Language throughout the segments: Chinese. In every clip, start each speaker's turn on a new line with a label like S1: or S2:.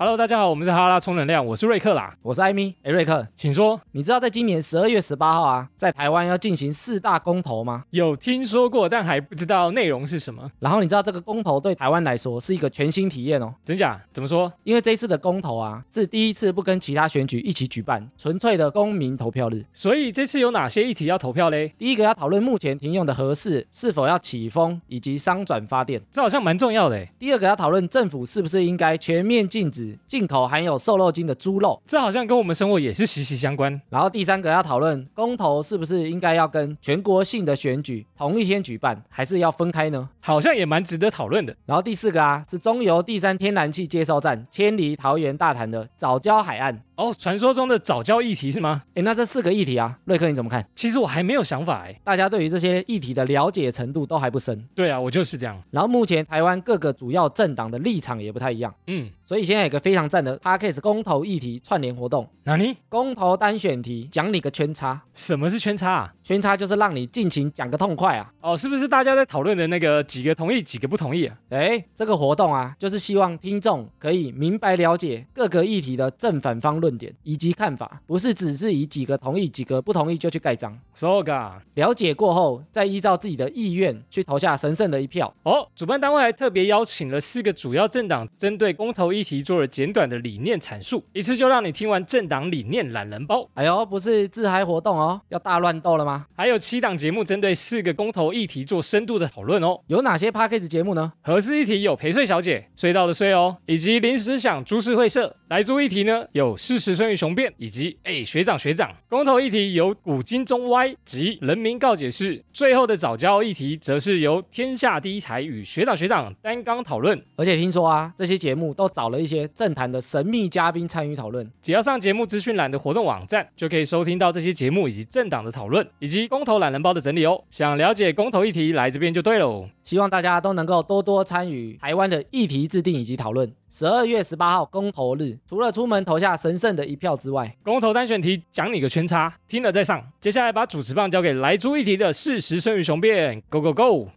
S1: Hello，大家好，我们是哈拉充能量，我是瑞克啦，
S2: 我是艾米。哎，瑞克，
S1: 请说。
S2: 你知道在今年十二月十八号啊，在台湾要进行四大公投吗？
S1: 有听说过，但还不知道内容是什么。
S2: 然后你知道这个公投对台湾来说是一个全新体验哦。
S1: 真假？怎么说？
S2: 因为这一次的公投啊，是第一次不跟其他选举一起举办，纯粹的公民投票日。
S1: 所以这次有哪些议题要投票嘞？
S2: 第一个要讨论目前停用的核适是否要起风，以及商转发电，
S1: 这好像蛮重要的。
S2: 第二个要讨论政府是不是应该全面禁止进口含有有瘦肉精的猪肉，
S1: 这好像跟我们生活也是息息相关。
S2: 然后第三个要讨论公投是不是应该要跟全国性的选举同一天举办，还是要分开呢？
S1: 好像也蛮值得讨论的。
S2: 然后第四个啊，是中油第三天然气接收站迁离桃园大潭的早礁海岸。
S1: 哦，传说中的早教议题是吗？
S2: 哎，那这四个议题啊，瑞克你怎么看？
S1: 其实我还没有想法哎，
S2: 大家对于这些议题的了解程度都还不深。
S1: 对啊，我就是这样。
S2: 然后目前台湾各个主要政党的立场也不太一样。嗯，所以现在有个非常赞的 p a r k a s 公投议题串联活动。
S1: 哪里？
S2: 公投单选题，讲你个圈叉。
S1: 什么是圈叉？啊？
S2: 圈叉就是让你尽情讲个痛快啊。
S1: 哦，是不是大家在讨论的那个几个同意，几个不同意啊？
S2: 哎，这个活动啊，就是希望听众可以明白了解各个议题的正反方论点以及看。看法不是只是以几个同意、几个不同意就去盖章。
S1: So ga
S2: 了解过后，再依照自己的意愿去投下神圣的一票。
S1: 哦，主办单位还特别邀请了四个主要政党，针对公投议题做了简短的理念阐述，一次就让你听完政党理念懒人包。
S2: 哎呦，不是自嗨活动哦，要大乱斗了吗？
S1: 还有七档节目针对四个公投议题做深度的讨论哦。
S2: 有哪些 p a c k a g e 节目呢？
S1: 合适议题有陪睡小姐、睡到的睡哦，以及临时想株式会社。来租议题呢，有事实胜于雄辩，以及哎学长学长。公投议题由古今中歪及人民告解室。最后的早教议题，则是由天下第一台与学长学长单纲讨论。
S2: 而且听说啊，这些节目都找了一些政坛的神秘嘉宾参与讨论。
S1: 只要上节目资讯栏的活动网站，就可以收听到这些节目以及政党的讨论，以及公投懒人包的整理哦。想了解公投议题，来这边就对喽。
S2: 希望大家都能够多多参与台湾的议题制定以及讨论。十二月十八号公投日，除了出门投下神圣的一票之外，
S1: 公投单选题讲你个圈叉，听了再上。接下来把主持棒交给来出议题的事实胜于雄辩，Go Go Go！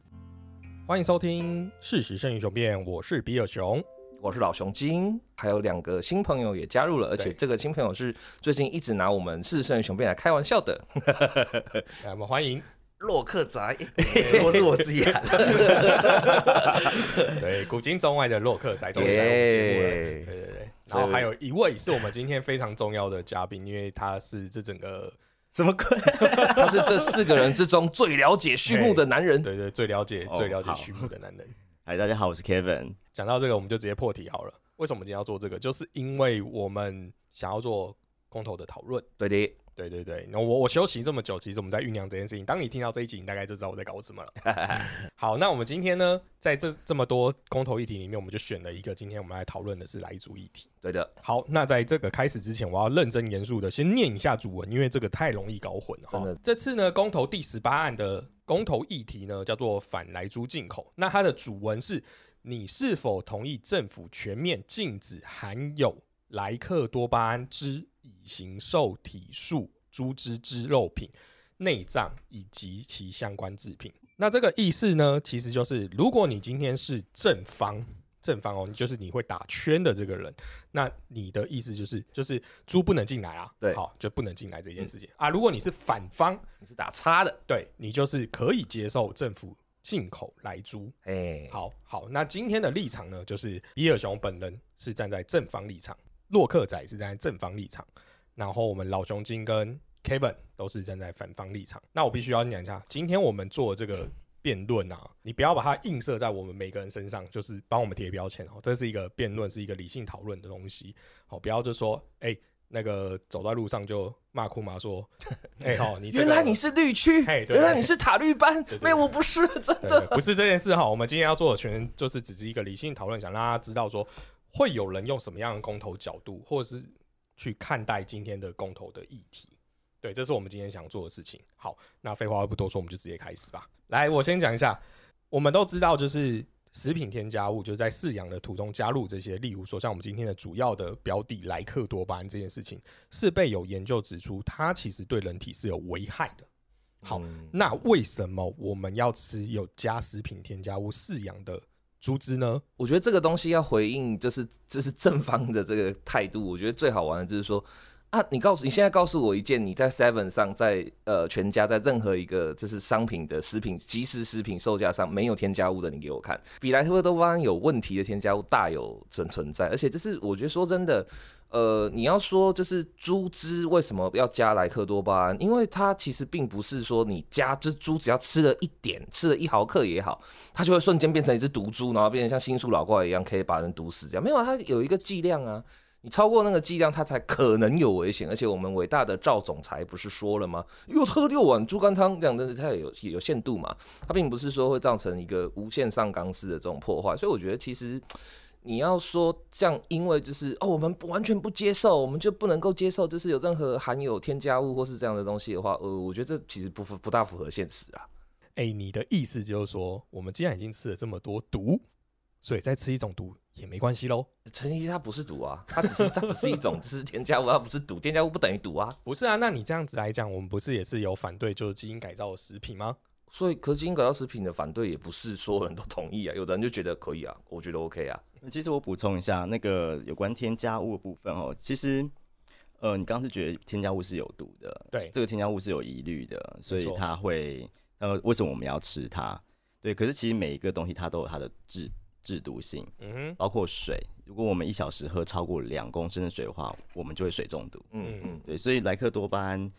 S3: 欢迎收听事实胜于雄辩，我是比尔熊，
S4: 我是老熊精，还有两个新朋友也加入了，而且这个新朋友是最近一直拿我们事实胜于雄辩来开玩笑的，
S3: 来我们欢迎。
S5: 洛克宅，我是我自己喊。
S3: 对，古今中外的洛克宅终于来我们节目了。对对对，然后还有一位是我们今天非常重要的嘉宾，因为他是这整个
S5: 什么鬼？
S4: 他是这四个人之中最了解畜牧的男人。
S3: 对对，最了解最了解畜牧的男人。
S5: 嗨，大家好，我是 Kevin。
S3: 讲到这个，我们就直接破题好了。为什么今天要做这个？就是因为我们想要做公投的讨论。
S4: 对的。
S3: 对对对，那我我休息这么久，其实我们在酝酿这件事情。当你听到这一集，你大概就知道我在搞什么了。好，那我们今天呢，在这这么多公投议题里面，我们就选了一个，今天我们来讨论的是来族议题。
S4: 对的。
S3: 好，那在这个开始之前，我要认真严肃的先念一下主文，因为这个太容易搞混了。
S4: 真的，
S3: 这次呢，公投第十八案的公投议题呢，叫做反来猪进口。那它的主文是：你是否同意政府全面禁止含有莱克多巴胺之乙型受体素？猪脂之肉品、内脏以及其相关制品。那这个意思呢，其实就是，如果你今天是正方，正方哦，你就是你会打圈的这个人，那你的意思就是，就是猪不能进来啊，
S4: 对，
S3: 好，就不能进来这件事情啊。如果你是反方，
S4: 你是打叉的，
S3: 对你就是可以接受政府进口来租。哎，好好，那今天的立场呢，就是比尔熊本人是站在正方立场，洛克仔是站在正方立场。然后我们老熊精跟 Kevin 都是站在反方立场。那我必须要讲一下，今天我们做这个辩论啊，你不要把它映射在我们每个人身上，就是帮我们贴标签哦。这是一个辩论，是一个理性讨论的东西。好，不要就说，哎，那个走在路上就骂哭骂说，哎，好，你
S4: 原来你是绿区，哎原来你是塔绿班，没有，我不是真的，
S3: 不是这件事哈。我们今天要做的全就是只是一个理性讨论，想让大家知道说，会有人用什么样的公投角度，或者是。去看待今天的公投的议题，对，这是我们今天想做的事情。好，那废话不多说，我们就直接开始吧。来，我先讲一下，我们都知道，就是食品添加物，就是在饲养的途中加入这些，例如说像我们今天的主要的标的莱克多巴胺这件事情，是被有研究指出，它其实对人体是有危害的。好，那为什么我们要吃有加食品添加物饲养的猪只呢？
S4: 我觉得这个东西要回应，就是这是正方的这个态度。我觉得最好玩的就是说。啊！你告诉你现在告诉我一件你在 Seven 上，在呃全家，在任何一个就是商品的食品即时食品售价上没有添加物的，你给我看。比莱特多巴胺有问题的添加物大有存存在，而且这是我觉得说真的，呃，你要说就是猪汁为什么要加莱克多巴胺？因为它其实并不是说你加这猪只要吃了一点，吃了一毫克也好，它就会瞬间变成一只毒猪，然后变成像新宿老怪一样可以把人毒死这样。没有，它有一个剂量啊。你超过那个剂量，它才可能有危险。而且我们伟大的赵总裁不是说了吗？又喝六碗猪肝汤，这样但是它有有限度嘛？它并不是说会造成一个无限上纲式的这种破坏。所以我觉得，其实你要说这样因为就是哦，我们完全不接受，我们就不能够接受，就是有任何含有添加物或是这样的东西的话，呃，我觉得这其实不符不大符合现实啊。
S3: 哎，你的意思就是说，我们既然已经吃了这么多毒，所以再吃一种毒。也没关系喽，
S4: 陈怡它不是毒啊，它只是它只是一种只是添加物，它不是毒，添加物不等于毒啊。
S3: 不是啊，那你这样子来讲，我们不是也是有反对就是基因改造的食品吗？
S4: 所以，可基因改造食品的反对也不是所有人都同意啊，有的人就觉得可以啊，我觉得 OK 啊。
S5: 其实我补充一下，那个有关添加物的部分哦，其实呃，你刚刚是觉得添加物是有毒的，
S3: 对，
S5: 这个添加物是有疑虑的，所以它会呃，为什么我们要吃它？对，可是其实每一个东西它都有它的制制毒性，嗯哼，包括水。如果我们一小时喝超过两公升的水的话，我们就会水中毒。嗯嗯，对，所以莱克多巴胺，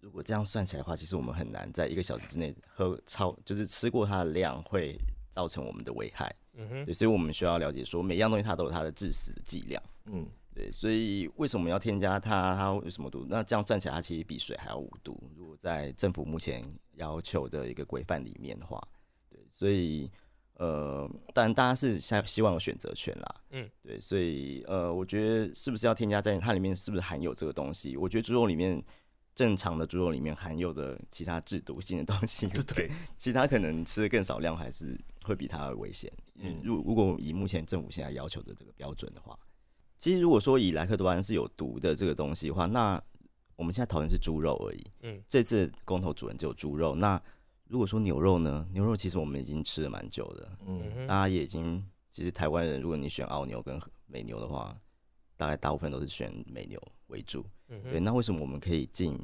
S5: 如果这样算起来的话，其实我们很难在一个小时之内喝超，就是吃过它的量会造成我们的危害。嗯哼，对，所以我们需要了解说，每样东西它都有它的致死的剂量。嗯，对，所以为什么要添加它？它有什么毒？那这样算起来，它其实比水还要无毒。如果在政府目前要求的一个规范里面的话，对，所以。呃，当然，大家是希希望有选择权啦。嗯，对，所以呃，我觉得是不是要添加在它里面，是不是含有这个东西？我觉得猪肉里面正常的猪肉里面含有的其他制毒性的东西，对，其他可能吃的更少量，还是会比它危险。嗯，如如果以目前政府现在要求的这个标准的话，其实如果说以莱克多巴胺是有毒的这个东西的话，那我们现在讨论是猪肉而已。嗯，这次公投主人只有猪肉，那。如果说牛肉呢？牛肉其实我们已经吃了蛮久的，嗯，大家也已经，其实台湾人，如果你选澳牛跟美牛的话，大概大部分都是选美牛为主，嗯，对。那为什么我们可以进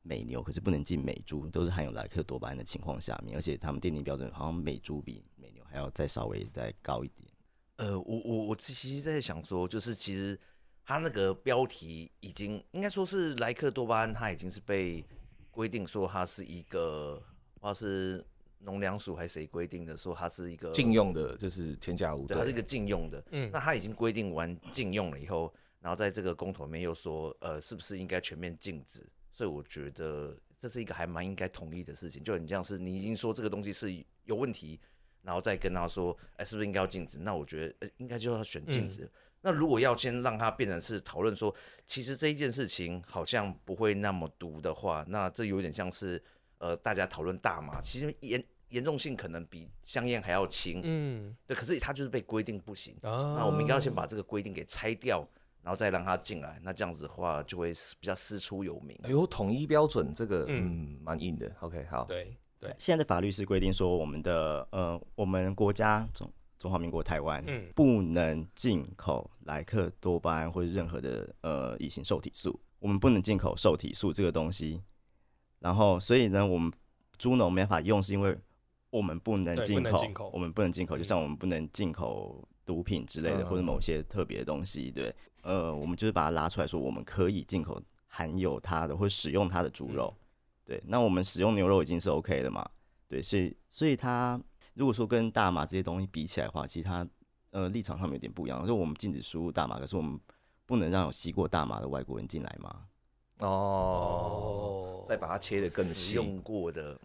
S5: 美牛，可是不能进美猪？都是含有莱克多巴胺的情况下面，而且他们奠定标准，好像美猪比美牛还要再稍微再高一点。
S6: 呃，我我我其实在想说，就是其实它那个标题已经应该说是莱克多巴胺，它已经是被规定说它是一个。不知道是农粮署还是谁规定的，说它是一个
S4: 禁用的，就是添加物，
S6: 对，它是一个禁用的。嗯，那它已经规定完禁用了以后，然后在这个公投里面又说，呃，是不是应该全面禁止？所以我觉得这是一个还蛮应该同意的事情。就很像是你已经说这个东西是有问题，然后再跟他说，哎，是不是应该要禁止？那我觉得，呃，应该就要选禁止。那如果要先让它变成是讨论说，其实这一件事情好像不会那么毒的话，那这有点像是。呃，大家讨论大麻，其实严严重性可能比香烟还要轻，嗯，对。可是它就是被规定不行，那我们应该要先把这个规定给拆掉，然后再让它进来。那这样子的话，就会比较师出有名。
S4: 哎呦，统一标准这个，嗯，蛮硬的。OK，好。
S3: 对对。
S5: 现在的法律是规定说，我们的呃，我们国家中中华民国台湾，嗯，不能进口莱克多巴胺或者任何的呃乙型受体素，我们不能进口受体素这个东西。然后，所以呢，我们猪农没法用，是因为我们不能进口，我们不能进口，就像我们不能进口毒品之类的，或者某些特别的东西，对，呃，我们就是把它拉出来说，我们可以进口含有它的或使用它的猪肉，对，那我们使用牛肉已经是 OK 的嘛，对，所以，所以它如果说跟大麻这些东西比起来的话，其实它呃立场上面有点不一样，就我们禁止输入大麻，可是我们不能让有吸过大麻的外国人进来吗？
S4: 哦，再把它切的更细，
S6: 用过的，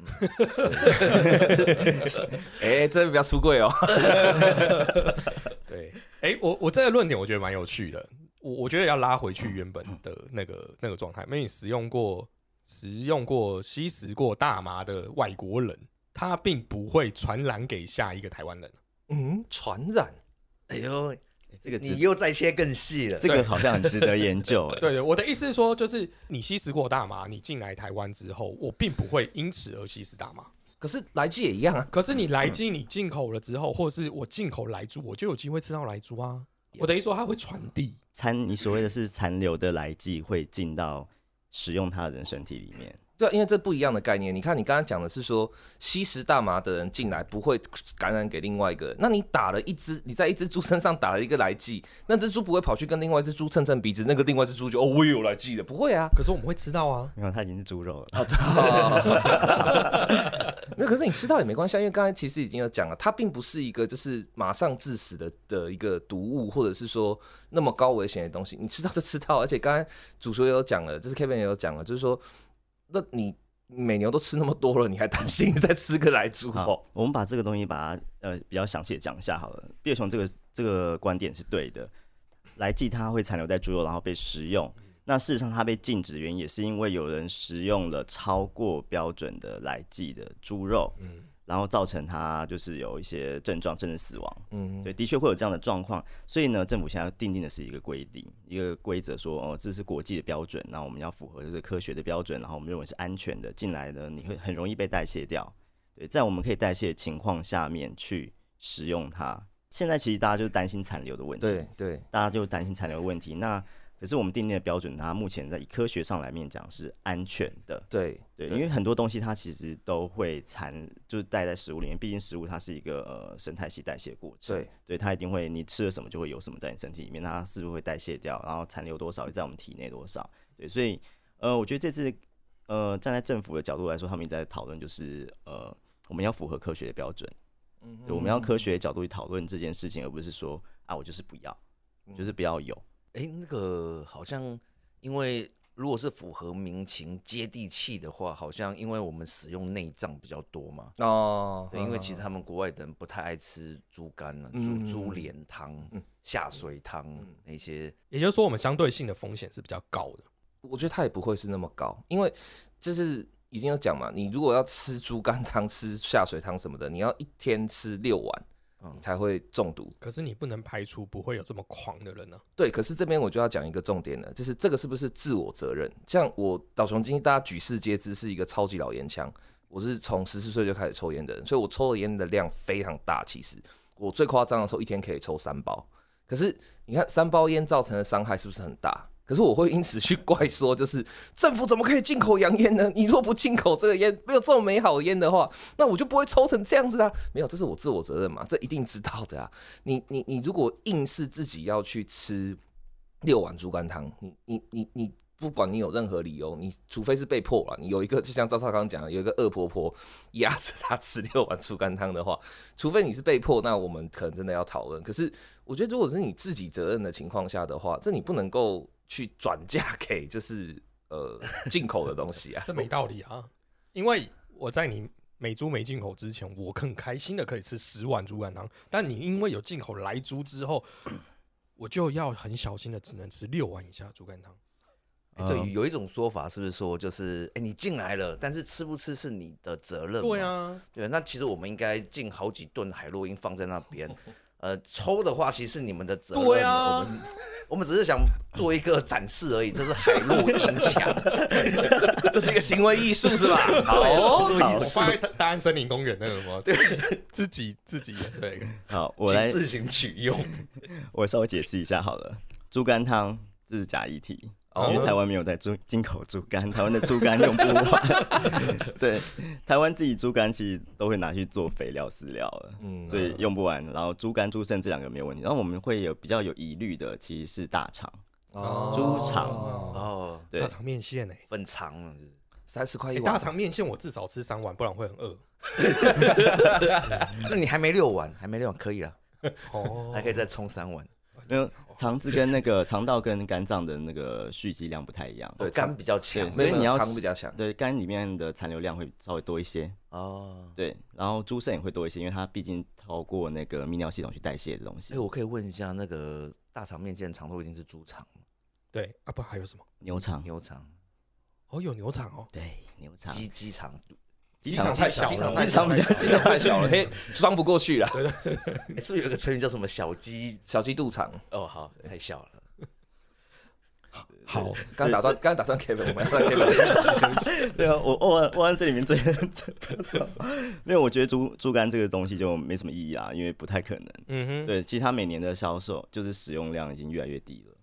S4: 哎，这比较出柜哦。
S3: 对，哎，我我这个论点我觉得蛮有趣的，我我觉得要拉回去原本的那个那个状态，因为你使用过、使用过、吸食过大麻的外国人，他并不会传染给下一个台湾人。
S4: 嗯，传染？
S6: 哎呦。这个你又再切更细了，
S5: 这个好像很值得研究。
S3: 对对，我的意思是说，就是你吸食过大麻，你进来台湾之后，我并不会因此而吸食大麻。
S4: 可是来鸡也一样啊。
S3: 可是你来鸡你进口了之后，或者是我进口来猪，我就有机会吃到来猪啊。我等于说它会传递
S5: 残，你所谓的是残留的来剂会进到使用它的人身体里面。
S4: 对，因为这不一样的概念。你看，你刚刚讲的是说吸食大麻的人进来不会感染给另外一个人。那你打了一只，你在一只猪身上打了一个来剂，那只猪不会跑去跟另外一只猪蹭蹭鼻子，那个另外一只猪就哦，我也有来剂的，不会啊。
S3: 可是我们会吃到啊，
S5: 因为它已经是猪肉了。
S4: 那 可是你吃到也没关系，因为刚才其实已经有讲了，它并不是一个就是马上致死的的一个毒物，或者是说那么高危险的东西。你吃到就吃到，而且刚才主厨也有讲了，就是 Kevin 也有讲了，就是说。那你每牛都吃那么多了，你还担心再吃个来猪？
S5: 哦，我们把这个东西把它呃比较详细的讲一下好了。毕业熊这个这个观点是对的，来记它会残留在猪肉，然后被食用。那事实上它被禁止的原因也是因为有人食用了超过标准的来记的猪肉。嗯。然后造成他就是有一些症状，甚至死亡。嗯，对，的确会有这样的状况。所以呢，政府现在定定的是一个规定，一个规则，说哦，这是国际的标准，那我们要符合这个科学的标准，然后我们认为是安全的，进来呢你会很容易被代谢掉。对，在我们可以代谢的情况下面去使用它。现在其实大家就担心残留的问题，
S4: 对对，
S5: 大家就担心残留问题。那可是我们定定的标准，它目前在以科学上来面讲是安全的。
S4: 对
S5: 对，因为很多东西它其实都会残，就是带在食物里面。毕竟食物它是一个呃生态系代谢过程。
S4: 对
S5: 对，它一定会你吃了什么就会有什么在你身体里面，它是不是会代谢掉？然后残留多少也在我们体内多少？对，所以呃，我觉得这次呃站在政府的角度来说，他们一直在讨论就是呃我们要符合科学的标准。嗯，对，我们要科学角度去讨论这件事情，而不是说啊我就是不要，就是不要有。
S6: 哎，那个好像，因为如果是符合民情、接地气的话，好像因为我们使用内脏比较多嘛。哦，对，因为其实他们国外的人不太爱吃猪肝了，猪猪脸汤、下水汤那些。
S3: 也就是说，我们相对性的风险是比较高的。
S4: 我觉得它也不会是那么高，因为就是已经有讲嘛，你如果要吃猪肝汤、吃下水汤什么的，你要一天吃六碗。才会中毒。
S3: 可是你不能排除不会有这么狂的人呢。
S4: 对，可是这边我就要讲一个重点了，就是这个是不是自我责任？像我导雄今天大家举世皆知是一个超级老烟枪，我是从十四岁就开始抽烟的人，所以我抽的烟的量非常大。其实我最夸张的时候一天可以抽三包。可是你看三包烟造成的伤害是不是很大？可是我会因此去怪说，就是政府怎么可以进口洋烟呢？你若不进口这个烟，没有这么美好的烟的话，那我就不会抽成这样子啊！没有，这是我自我责任嘛，这一定知道的啊！你你你如果硬是自己要去吃六碗猪肝汤，你你你你，不管你有任何理由，你除非是被迫了，你有一个就像赵少刚讲，有一个恶婆婆压着他吃六碗猪肝汤的话，除非你是被迫，那我们可能真的要讨论。可是我觉得，如果是你自己责任的情况下的话，这你不能够。去转嫁给 就是呃进口的东西啊，
S3: 这没道理啊！因为我在你美猪没进口之前，我很开心的可以吃十碗猪肝汤，但你因为有进口来猪之后，我就要很小心的只能吃六碗以下猪肝汤。
S6: 对，有一种说法是不是说就是哎你进来了，但是吃不吃是你的责任？
S3: 对啊，
S6: 对，那其实我们应该进好几顿海洛因放在那边。呃，抽的话其实是你们的责任。
S3: 对啊，
S6: 我们我们只是想做一个展示而已。这是海陆音墙，这是一个行为艺术是吧？
S3: 好，我放在大安森林公园那个吗？对，自己自己对。
S5: 好，我来
S6: 自行取用。
S5: 我稍微解释一下好了，猪肝汤这是假议题。因为台湾没有在猪进口猪肝，台湾的猪肝用不完。对，台湾自己猪肝其实都会拿去做肥料饲料了，嗯，所以用不完。然后猪肝、猪肾这两个没有问题。然后我们会有比较有疑虑的，其实是大肠哦，猪肠
S3: 哦，对，大肠面线哎，
S6: 很长，
S4: 三十块一碗。
S3: 大肠面线我至少吃三碗，不然会很饿。
S6: 那你还没六碗，还没六碗可以了，哦，还可以再冲三碗。
S5: 没有肠子跟那个肠道跟肝脏的那个蓄积量不太一样，
S6: 对肝比较强，
S5: 所以你要
S4: 肠比较强，
S5: 对肝里面的残留量会稍微多一些哦。对，然后猪肾也会多一些，因为它毕竟透过那个泌尿系统去代谢的东西。
S6: 哎，我可以问一下，那个大肠面线肠都一定是猪肠吗？
S3: 对啊，不还有什么
S5: 牛肠？
S6: 牛肠
S3: 哦，有牛肠哦，
S5: 对，牛肠
S6: 鸡鸡肠。
S3: 机场太小，机
S4: 场机场机场太小了，嘿，装不过去了。
S6: 是不是有个成语叫什么“小鸡
S4: 小鸡肚肠”？
S6: 哦，好，太小了。
S3: 好，
S4: 刚打断，刚打断 Kevin，我们要 Kevin。
S5: 对啊，我我我按这里面最没有，我觉得猪猪肝这个东西就没什么意义啊，因为不太可能。嗯哼，对，其实它每年的销售就是使用量已经越来越低了。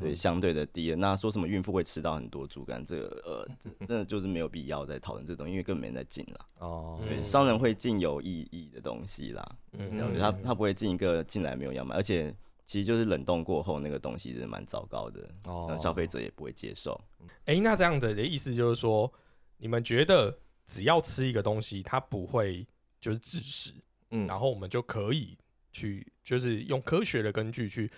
S5: 对，相对的低了。那说什么孕妇会吃到很多猪肝，这个呃，真的就是没有必要再讨论这东西，因为根本没人在进了。哦，对，商人会进有意义的东西啦。嗯，他他不会进一个进来没有要买，而且其实就是冷冻过后那个东西真的蛮糟糕的。哦，消费者也不会接受。
S3: 哎，那这样子的意思就是说，你们觉得只要吃一个东西，它不会就是致死，嗯，然后我们就可以去就是用科学的根据去。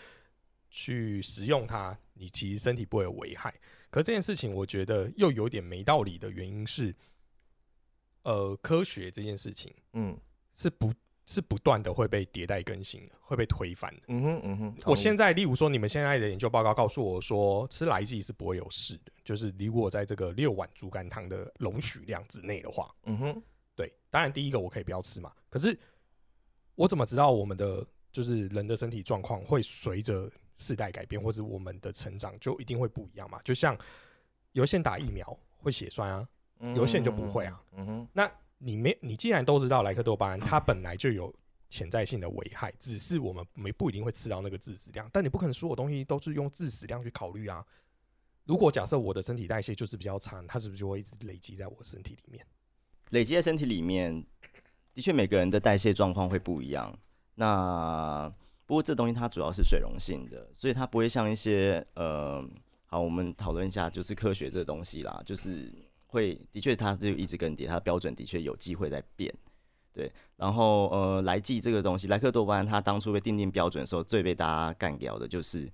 S3: 去食用它，你其实身体不会有危害。可这件事情，我觉得又有点没道理的原因是，呃，科学这件事情，嗯，是不，是不断的会被迭代更新的，会被推翻的。嗯哼，嗯哼。我现在，例如说，你们现在的研究报告告诉我说，吃来剂是不会有事的，就是如果在这个六碗猪肝汤的容许量之内的话，嗯哼，对。当然，第一个我可以不要吃嘛。可是我怎么知道我们的就是人的身体状况会随着世代改变，或者我们的成长就一定会不一样嘛？就像有些人打疫苗会血栓啊，有些人就不会啊。嗯哼，那你没你既然都知道莱克多巴胺它本来就有潜在性的危害，只是我们没不一定会吃到那个致死量，但你不可能所有东西都是用致死量去考虑啊。如果假设我的身体代谢就是比较差，它是不是就会一直累积在我身体里面？
S5: 累积在身体里面，的确每个人的代谢状况会不一样。那不过这东西它主要是水溶性的，所以它不会像一些呃，好，我们讨论一下就是科学这个东西啦，就是会的确它就一直更迭，它的标准的确有机会在变，对。然后呃，来剂这个东西，莱克多巴胺它当初被定定标准的时候，最被大家干掉的就是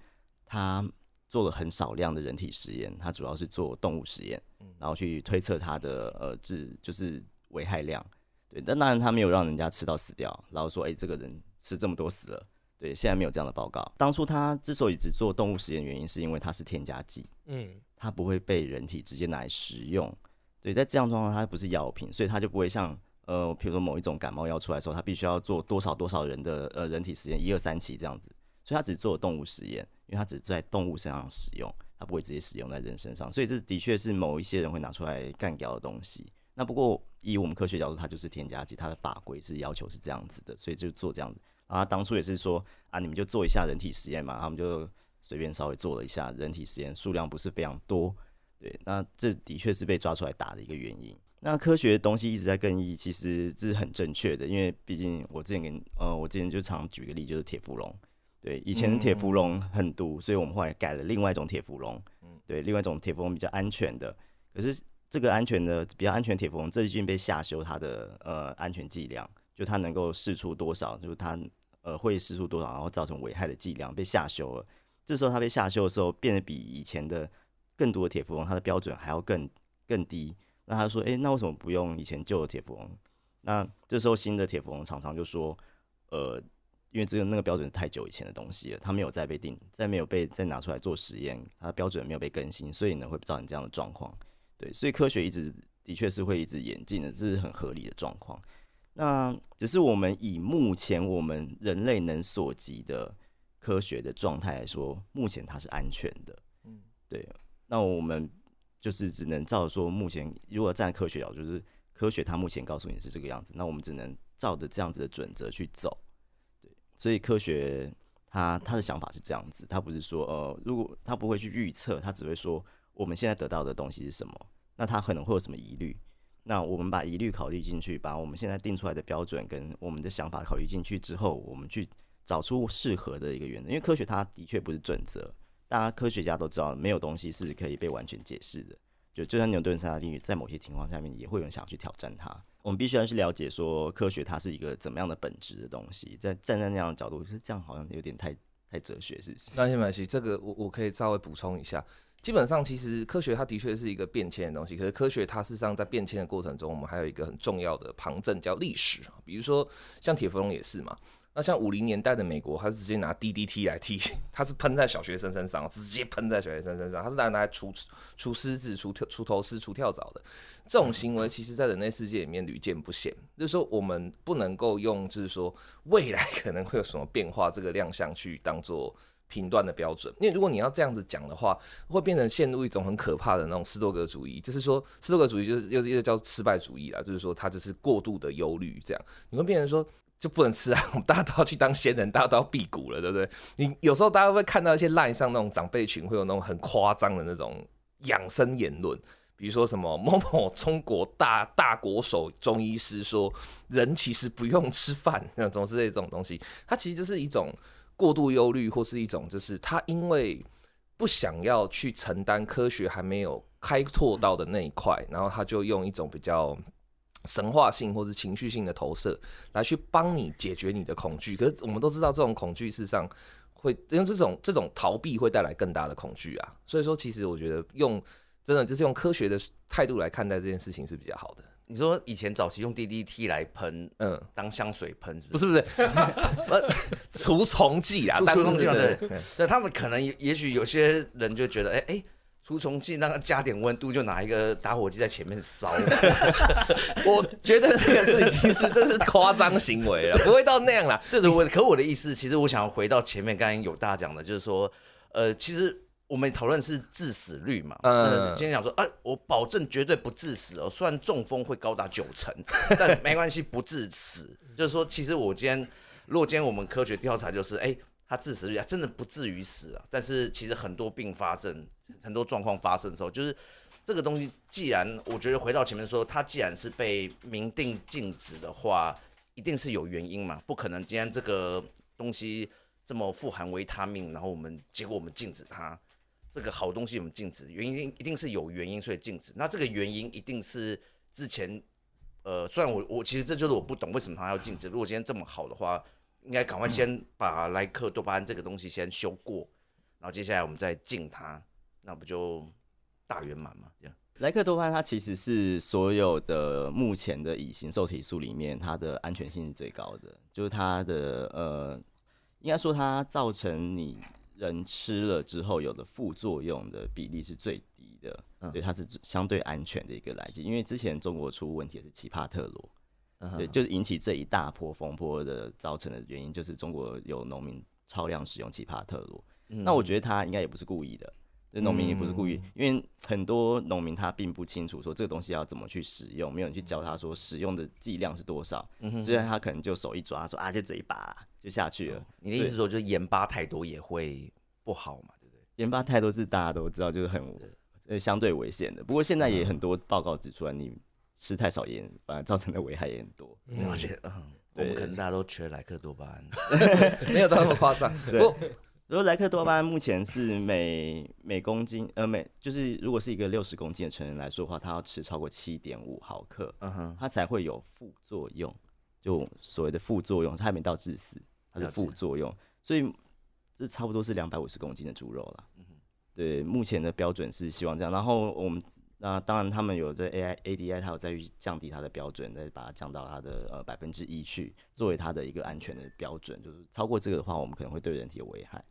S5: 它做了很少量的人体实验，它主要是做动物实验，然后去推测它的呃致就是危害量，对。但当然它没有让人家吃到死掉，然后说哎这个人吃这么多死了。对，现在没有这样的报告。当初他之所以只做动物实验，原因是因为它是添加剂，嗯，它不会被人体直接拿来食用。对，在这样状况，它不是药品，所以它就不会像呃，比如说某一种感冒药出来的时候，它必须要做多少多少人的呃人体实验，一二三期这样子。所以它只做动物实验，因为它只在动物身上使用，它不会直接使用在人身上。所以这的确是某一些人会拿出来干掉的东西。那不过以我们科学角度，它就是添加剂，它的法规是要求是这样子的，所以就做这样子。啊，当初也是说啊，你们就做一下人体实验嘛，他们就随便稍微做了一下人体实验，数量不是非常多，对，那这的确是被抓出来打的一个原因。那科学的东西一直在更易，其实这是很正确的，因为毕竟我之前跟呃，我之前就常举个例，就是铁氟龙，对，以前铁氟龙很毒，所以我们后来改了另外一种铁氟龙，嗯，对，另外一种铁氟龙比较安全的，可是这个安全的比较安全铁氟龙最近被下修它的呃安全剂量。就它能够试出多少，就是它呃会试出多少，然后造成危害的剂量被下修了。这时候它被下修的时候，变得比以前的更多的铁氟龙它的标准还要更更低。那他说，诶，那为什么不用以前旧的铁氟龙？那这时候新的铁氟龙厂商就说，呃，因为这个那个标准太久以前的东西了，它没有再被定，再没有被再拿出来做实验，它的标准没有被更新，所以呢会造成这样的状况。对，所以科学一直的确是会一直演进的，这是很合理的状况。那只是我们以目前我们人类能所及的科学的状态来说，目前它是安全的。嗯，对。那我们就是只能照说，目前如果站在科学角度，就是科学它目前告诉你是这个样子，那我们只能照着这样子的准则去走。对，所以科学它它的想法是这样子，它不是说呃，如果它不会去预测，它只会说我们现在得到的东西是什么，那它可能会有什么疑虑。那我们把疑虑考虑进去，把我们现在定出来的标准跟我们的想法考虑进去之后，我们去找出适合的一个原则。因为科学它的确不是准则，大家科学家都知道，没有东西是可以被完全解释的。就就像牛顿三大定律，在某些情况下面也会有人想要去挑战它。我们必须要去了解说，科学它是一个怎么样的本质的东西。在站在那样的角度，是这样，好像有点太太哲学，是不是？
S4: 那没关系，这个我我可以稍微补充一下。基本上，其实科学它的确是一个变迁的东西。可是科学它事实上在变迁的过程中，我们还有一个很重要的旁证叫历史啊。比如说像铁氟龙也是嘛。那像五零年代的美国，它是直接拿 DDT 来替，它是喷在小学生身上，直接喷在小学生身上，它是拿拿来除除虱子、除跳、除头虱、除跳蚤的。这种行为，其实在人类世界里面屡见不鲜。就是说，我们不能够用就是说未来可能会有什么变化这个亮相去当做。评断的标准。因为如果你要这样子讲的话，会变成陷入一种很可怕的那种斯多格主义，就是说斯多格主义就是又又叫失败主义啦，就是说他就是过度的忧虑，这样你会变成说就不能吃啊，我们大家都要去当仙人，大家都要辟谷了，对不对？你有时候大家会看到一些赖上那种长辈群会有那种很夸张的那种养生言论。比如说什么某某中国大大国手中医师说，人其实不用吃饭，那种之类这种东西，它其实就是一种过度忧虑，或是一种就是他因为不想要去承担科学还没有开拓到的那一块，然后他就用一种比较神话性或者情绪性的投射来去帮你解决你的恐惧。可是我们都知道，这种恐惧事实上会用这种这种逃避会带来更大的恐惧啊。所以说，其实我觉得用。真的就是用科学的态度来看待这件事情是比较好的。
S6: 你说以前早期用 DDT 来喷，嗯，当香水喷，
S4: 不是 不是，除虫剂啊，
S6: 除虫剂对对，他们可能也许有些人就觉得，哎哎，除虫剂让它加点温度，就拿一个打火机在前面烧。
S4: 我觉得这个事情是这是夸张行为了，不会到那样啦。
S6: 就是我，可我的意思，其实我想要回到前面刚刚有大家讲的，就是说，呃，其实。我们讨论是致死率嘛？嗯，今天讲说，哎，我保证绝对不致死哦。虽然中风会高达九成，但没关系，不致死。就是说，其实我今天，如果今天我们科学调查就是，哎，他致死率啊，真的不至于死啊。但是其实很多并发症、很多状况发生的时候，就是这个东西，既然我觉得回到前面说，它既然是被明定禁止的话，一定是有原因嘛，不可能今天这个东西这么富含维他命，然后我们结果我们禁止它。这个好东西我们禁止，原因一定是有原因，所以禁止。那这个原因一定是之前，呃，虽然我我其实这就是我不懂为什么他要禁止。如果今天这么好的话，应该赶快先把莱克多巴胺这个东西先修过，然后接下来我们再禁它，那不就大圆满吗？这样。
S5: 莱克多巴胺它其实是所有的目前的乙型受体素里面，它的安全性是最高的，就是它的呃，应该说它造成你。人吃了之后有的副作用的比例是最低的，对，它是相对安全的一个来源。因为之前中国出问题是奇帕特罗，对，就是引起这一大波风波的造成的原因，就是中国有农民超量使用奇帕特罗。那我觉得他应该也不是故意的，这农民也不是故意，因为很多农民他并不清楚说这个东西要怎么去使用，没有人去教他说使用的剂量是多少，虽然他可能就手一抓说啊就这一把。就下去了。
S6: 你的意思说，就是盐巴太多也会不好嘛？对不对？
S5: 盐巴太多是大家都知道，就是很呃相对危险的。不过现在也很多报告指出来，你吃太少盐，反而造成的危害也很多。
S6: 而且，嗯，我们可能大家都缺莱克多巴胺，
S4: 没有到那么夸张。
S5: 不，如果莱克多巴胺目前是每每公斤，呃，每就是如果是一个六十公斤的成人来说的话，他要吃超过七点五毫克，嗯哼，他才会有副作用。就所谓的副作用，它还没到致死。它的副作用，所以这差不多是两百五十公斤的猪肉了。对，目前的标准是希望这样。然后我们那当然他们有这 AI ADI，它有在于降低它的标准，再把它降到它的呃百分之一去，作为它的一个安全的标准。就是超过这个的话，我们可能会对人体有危害。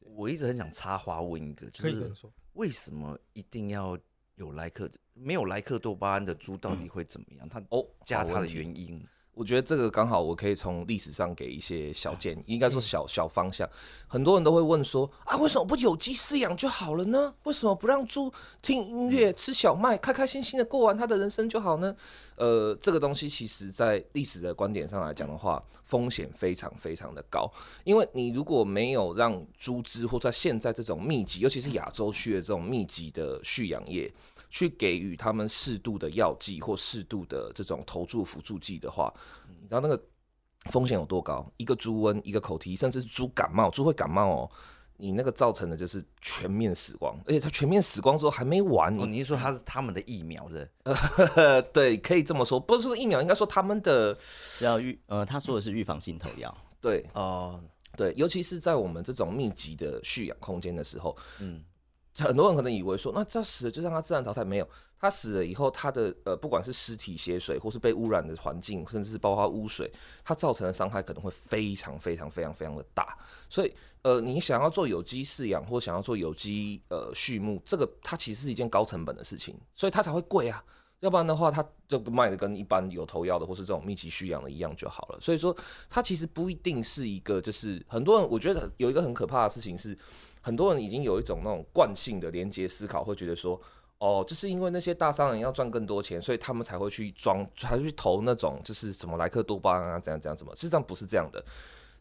S6: 我一直很想插话问一个，就是为什么一定要有莱克没有莱克多巴胺的猪到底会怎么样？它哦加它的原因。
S4: 我觉得这个刚好，我可以从历史上给一些小建议，应该说小小方向。很多人都会问说啊，为什么不有机饲养就好了呢？为什么不让猪听音乐、吃小麦，开开心心的过完他的人生就好呢？呃，这个东西其实在历史的观点上来讲的话，风险非常非常的高。因为你如果没有让猪只或在现在这种密集，尤其是亚洲区的这种密集的蓄养业。去给予他们适度的药剂或适度的这种投注辅助剂的话，你知道那个风险有多高？一个猪瘟，一个口蹄，甚至猪感冒，猪会感冒哦。你那个造成的就是全面死光，而且它全面死光之后还没完。
S6: 哦，你是说它是他们的疫苗的？
S4: 对，可以这么说，不是说疫苗，应该说他们的
S5: 要预呃，他说的是预防性投药。
S4: 对，哦，对，尤其是在我们这种密集的蓄养空间的时候，嗯。很多人可能以为说，那这死了就让它自然淘汰，没有，它死了以后，它的呃，不管是尸体、血水，或是被污染的环境，甚至是包括污水，它造成的伤害可能会非常非常非常非常的大。所以，呃，你想要做有机饲养，或想要做有机呃畜牧，这个它其实是一件高成本的事情，所以它才会贵啊。要不然的话，它就卖的跟一般有头药的或是这种密集蓄养的一样就好了。所以说，它其实不一定是一个，就是很多人我觉得有一个很可怕的事情是，很多人已经有一种那种惯性的连接思考，会觉得说，哦，就是因为那些大商人要赚更多钱，所以他们才会去装，才去投那种就是什么莱克多巴胺啊，怎样怎样怎么，事实上不是这样的。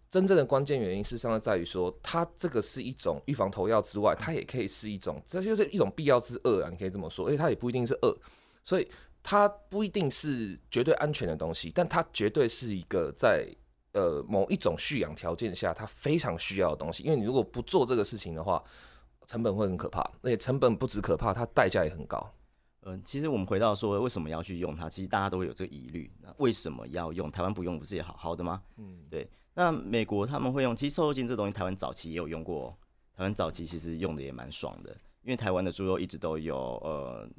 S4: 真正的关键原因，事实上在于说，它这个是一种预防投药之外，它也可以是一种，这就是一种必要之恶啊，你可以这么说，而且它也不一定是恶，所以它不一定是绝对安全的东西，但它绝对是一个在呃某一种蓄养条件下，它非常需要的东西。因为你如果不做这个事情的话，成本会很可怕，而且成本不止可怕，它代价也很高。
S5: 嗯，其实我们回到说，为什么要去用它？其实大家都会有这个疑虑，那为什么要用？台湾不用不是也好好的吗？嗯，对。那美国他们会用，其实瘦肉精这东西，台湾早期也有用过。台湾早期其实用的也蛮爽的，因为台湾的猪肉一直都有呃，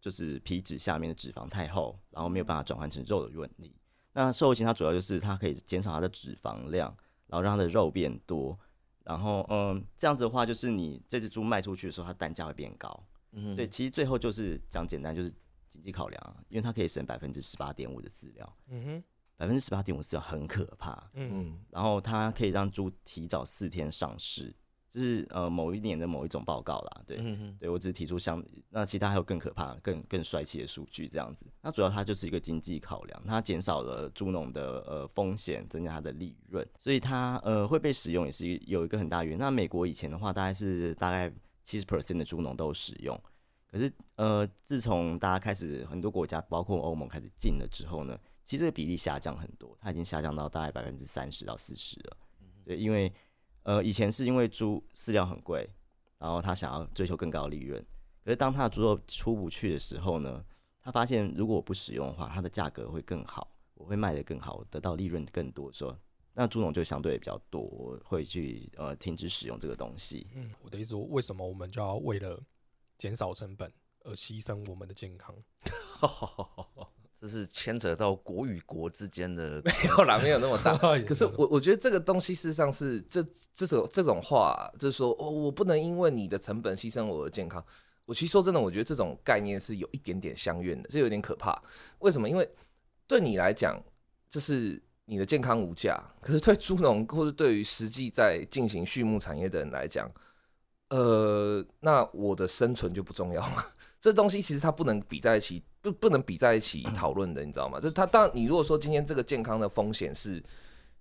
S5: 就是皮脂下面的脂肪太厚，然后没有办法转换成肉的问题。那瘦肉精它主要就是它可以减少它的脂肪量，然后让它的肉变多，然后嗯，这样子的话，就是你这只猪卖出去的时候，它单价会变高。嗯，所以其实最后就是讲简单，就是经济考量，因为它可以省百分之十八点五的饲料。嗯哼。百分之十八点五饲料很可怕，嗯，然后它可以让猪提早四天上市，就是呃某一年的某一种报告啦，对，对我只是提出像那其他还有更可怕、更更帅气的数据这样子。那主要它就是一个经济考量，它减少了猪农的呃风险，增加它的利润，所以它呃会被使用也是有一个很大原因。那美国以前的话，大概是大概七十 percent 的猪农都使用，可是呃自从大家开始很多国家包括欧盟开始禁了之后呢？其实这个比例下降很多，它已经下降到大概百分之三十到四十了。对，因为呃以前是因为猪饲料很贵，然后他想要追求更高的利润。可是当他的猪肉出不去的时候呢，他发现如果我不使用的话，它的价格会更好，我会卖得更好，得到利润更多。说那猪农就相对比较多，会去呃停止使用这个东西。
S3: 嗯，我的意思说，为什么我们就要为了减少成本而牺牲我们的健康？
S6: 这是牵扯到国与国之间的，
S4: 没有啦，没有那么大。可是我我觉得这个东西事实上是这这种这种话，就是说哦，我不能因为你的成本牺牲我的健康。我其实说真的，我觉得这种概念是有一点点相怨的，这有点可怕。为什么？因为对你来讲，这是你的健康无价；可是对猪农或者对于实际在进行畜牧产业的人来讲，呃，那我的生存就不重要吗？这东西其实它不能比在一起，不不能比在一起讨论的，你知道吗？就是它，当然你如果说今天这个健康的风险是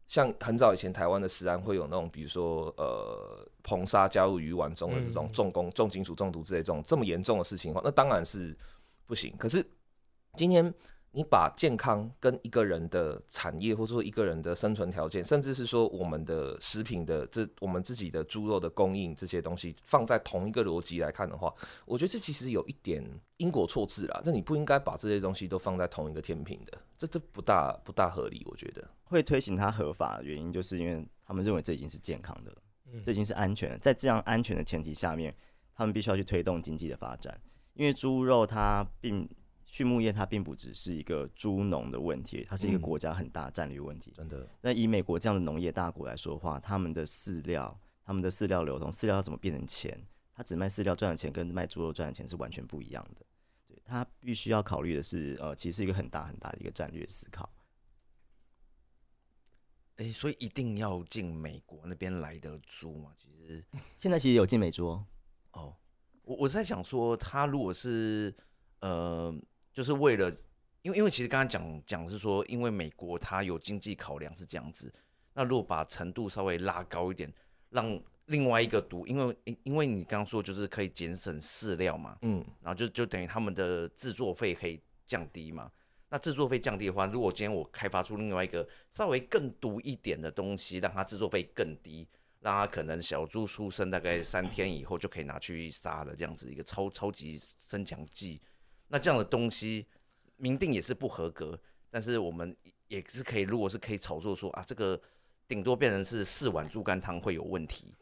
S4: 像很早以前台湾的食安会有那种，比如说呃硼砂加入鱼丸中的这种重工重金属中毒之类这种这么严重的事情的话，那当然是不行。可是今天。你把健康跟一个人的产业，或者说一个人的生存条件，甚至是说我们的食品的这我们自己的猪肉的供应这些东西，放在同一个逻辑来看的话，我觉得这其实有一点因果错置啦。那你不应该把这些东西都放在同一个天平的，这这不大不大合理。我觉得
S5: 会推行它合法的原因，就是因为他们认为这已经是健康的了，这已经是安全的。在这样安全的前提下面，他们必须要去推动经济的发展，因为猪肉它并。畜牧业它并不只是一个猪农的问题，它是一个国家很大战略问题。
S4: 真的。
S5: 那以美国这样的农业大国来说的话，他们的饲料，他们的饲料流通，饲料要怎么变成钱？他只卖饲料赚的钱，跟卖猪肉赚的钱是完全不一样的。对他必须要考虑的是，呃，其实是一个很大很大的一个战略思考。
S6: 哎，所以一定要进美国那边来的猪嘛？其实
S5: 现在其实有进美猪哦。
S6: 哦，我我在想说，他如果是呃。就是为了，因为因为其实刚刚讲讲是说，因为美国它有经济考量是这样子，那如果把程度稍微拉高一点，让另外一个毒，因为因因为你刚刚说就是可以节省饲料嘛，嗯，然后就就等于他们的制作费可以降低嘛，那制作费降低的话，如果今天我开发出另外一个稍微更毒一点的东西，让它制作费更低，让它可能小猪出生大概三天以后就可以拿去杀了，这样子一个超超级增强剂。那这样的东西，明定也是不合格，但是我们也是可以，如果是可以炒作说啊，这个顶多变成是四碗猪肝汤会有问题，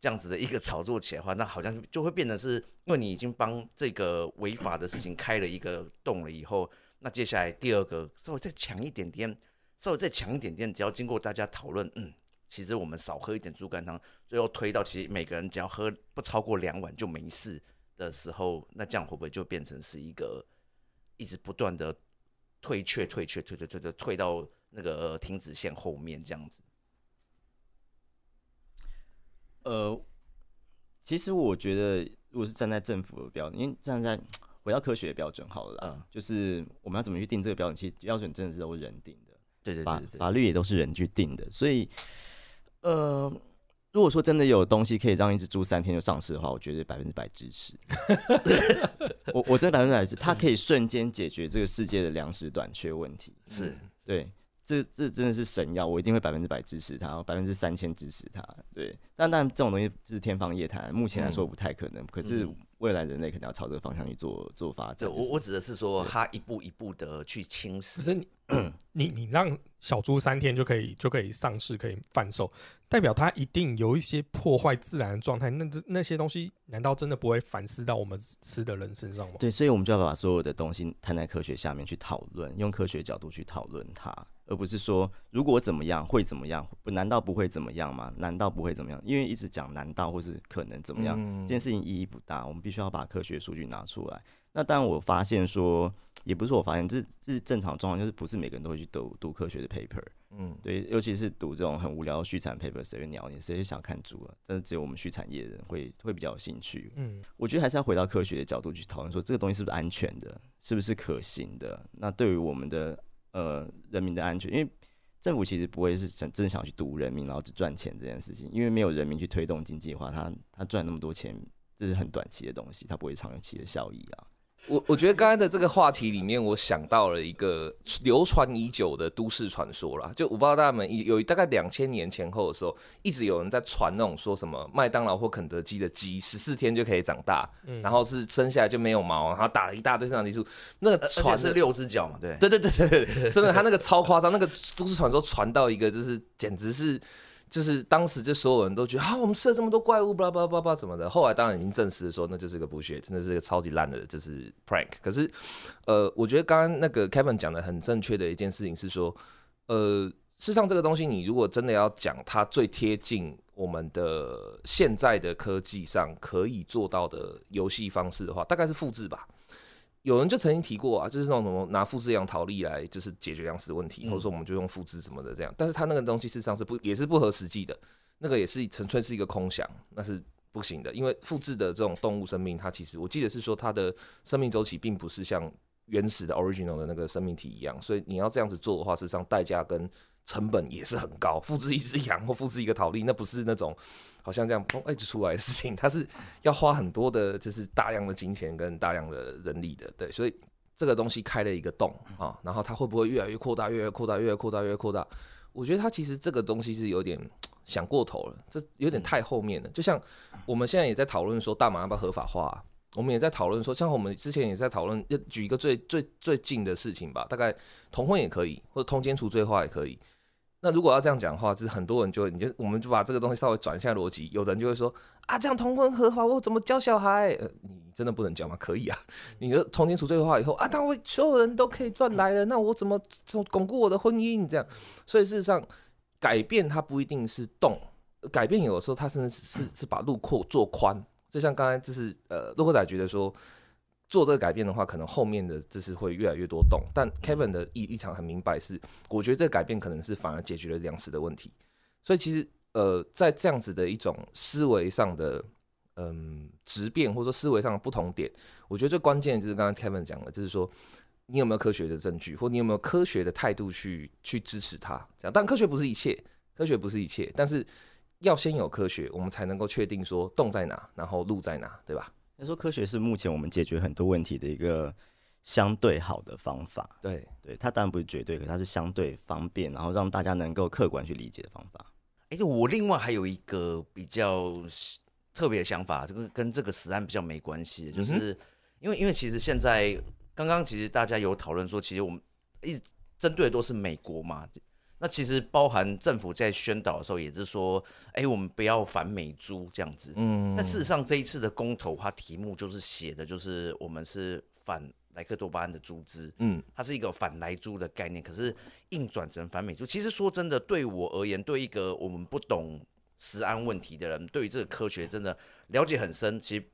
S6: 这样子的一个炒作起来的话，那好像就会变成是，因为你已经帮这个违法的事情开了一个洞了以后，那接下来第二个稍微再强一点点，稍微再强一点点，只要经过大家讨论，嗯，其实我们少喝一点猪肝汤，最后推到其实每个人只要喝不超过两碗就没事。的时候，那这样会不会就变成是一个一直不断的退却、退却、退、退、退、退，退到那个停止线后面这样子。
S5: 呃，其实我觉得，如果是站在政府的标准，因为站在回到科学的标准好了，嗯，就是我们要怎么去定这个标准？其实标准真的是都是人定的，
S6: 对对对，
S5: 法律也都是人去定的。所以，呃，如果说真的有东西可以让一只猪三天就上市的话，我觉得百分之百支持。我我真的百分之百支持，它可以瞬间解决这个世界的粮食短缺问题。
S6: 是
S5: 对。这这真的是神药，我一定会百分之百支持他，百分之三千支持它。对，但但这种东西是天方夜谭，目前来说不太可能。可是未来人类肯定要朝这个方向去做做发展。
S6: 我我指的是说，它一步一步的去侵蚀。
S3: 可是你 你你让小猪三天就可以就可以上市可以贩售，代表它一定有一些破坏自然的状态。那这那些东西难道真的不会反思到我们吃的人身上吗？
S5: 对，所以我们就要把所有的东西摊在科学下面去讨论，用科学角度去讨论它。而不是说如果怎么样会怎么样，不难道不会怎么样吗？难道不会怎么样？因为一直讲难道或是可能怎么样，这件事情意义不大。我们必须要把科学数据拿出来。那当然，我发现说，也不是我发现，这这是正常状况，就是不是每个人都会去读读科学的 paper。嗯，对，尤其是读这种很无聊的畜产 paper，谁会鸟你？谁会想看猪啊？但是只有我们畜产业的人会会比较有兴趣。嗯，我觉得还是要回到科学的角度去讨论，说这个东西是不是安全的，是不是可行的？那对于我们的呃人民的安全，因为政府其实不会是真真想去读人民，然后只赚钱这件事情，因为没有人民去推动经济的话，他他赚那么多钱，这是很短期的东西，它不会长期的效益啊。
S4: 我我觉得刚才的这个话题里面，我想到了一个流传已久的都市传说啦。就我不知道大家们有大概两千年前后的时候，一直有人在传那种说什么麦当劳或肯德基的鸡十四天就可以长大，然后是生下来就没有毛，然后打了一大堆生长激素。那个传
S6: 是六只脚嘛？对
S4: 对对对对对，真的，他那个超夸张，那个都市传说传到一个就是简直是。就是当时就所有人都觉得啊，我们吃了这么多怪物，巴拉巴拉巴拉怎么的？后来当然已经证实说，那就是个补血，真的是一个超级烂的，就是 prank。可是，呃，我觉得刚刚那个 Kevin 讲的很正确的一件事情是说，呃，事实上这个东西，你如果真的要讲它最贴近我们的现在的科技上可以做到的游戏方式的话，大概是复制吧。有人就曾经提过啊，就是那种什么拿复制羊逃利来就是解决粮食问题，或者说我们就用复制什么的这样，但是他那个东西事实上是不也是不合实际的，那个也是纯粹是一个空想，那是不行的，因为复制的这种动物生命，它其实我记得是说它的生命周期并不是像原始的 original 的那个生命体一样，所以你要这样子做的话，事实上代价跟成本也是很高，复制一只羊或复制一个陶粒，那不是那种好像这样砰哎就出来的事情，它是要花很多的，就是大量的金钱跟大量的人力的，对，所以这个东西开了一个洞啊，然后它会不会越来越扩大，越来越扩大，越来越扩大，越来越扩大？我觉得它其实这个东西是有点想过头了，这有点太后面了。就像我们现在也在讨论说大麻要不要合法化，我们也在讨论说，像我们之前也在讨论，要举一个最最最近的事情吧，大概同婚也可以，或者通奸除罪化也可以。那如果要这样讲的话，就是很多人就你就我们就把这个东西稍微转一下逻辑，有人就会说啊，这样同婚合法，我怎么教小孩？呃，你真的不能教吗？可以啊，你的通奸除罪化以后啊，当我所有人都可以赚来了，那我怎么怎巩固我的婚姻？这样，所以事实上改变它不一定是动，改变有的时候它甚至是是把路扩做宽，就像刚才就是呃，洛克仔觉得说。做这个改变的话，可能后面的就是会越来越多洞。但 Kevin 的立立场很明白，是我觉得这个改变可能是反而解决了粮食的问题。所以其实呃，在这样子的一种思维上的嗯质变，或者说思维上的不同点，我觉得最关键就是刚刚 Kevin 讲的，就是说你有没有科学的证据，或你有没有科学的态度去去支持它。这样，但科学不是一切，科学不是一切，但是要先有科学，我们才能够确定说洞在哪，然后路在哪，对吧？
S5: 他说：“科学是目前我们解决很多问题的一个相对好的方法。
S4: 对，
S5: 对，它当然不是绝对，可它是相对方便，然后让大家能够客观去理解的方法。
S6: 哎，我另外还有一个比较特别的想法，这个跟这个实案比较没关系，就是因为因为其实现在刚刚其实大家有讨论说，其实我们一直针对的都是美国嘛。”那其实包含政府在宣导的时候，也是说，哎，我们不要反美猪这样子。嗯。那事实上，这一次的公投，它题目就是写的，就是我们是反莱克多巴胺的猪只。嗯。它是一个反莱猪的概念，可是硬转成反美猪。其实说真的，对我而言，对一个我们不懂食安问题的人，对于这个科学真的了解很深。其实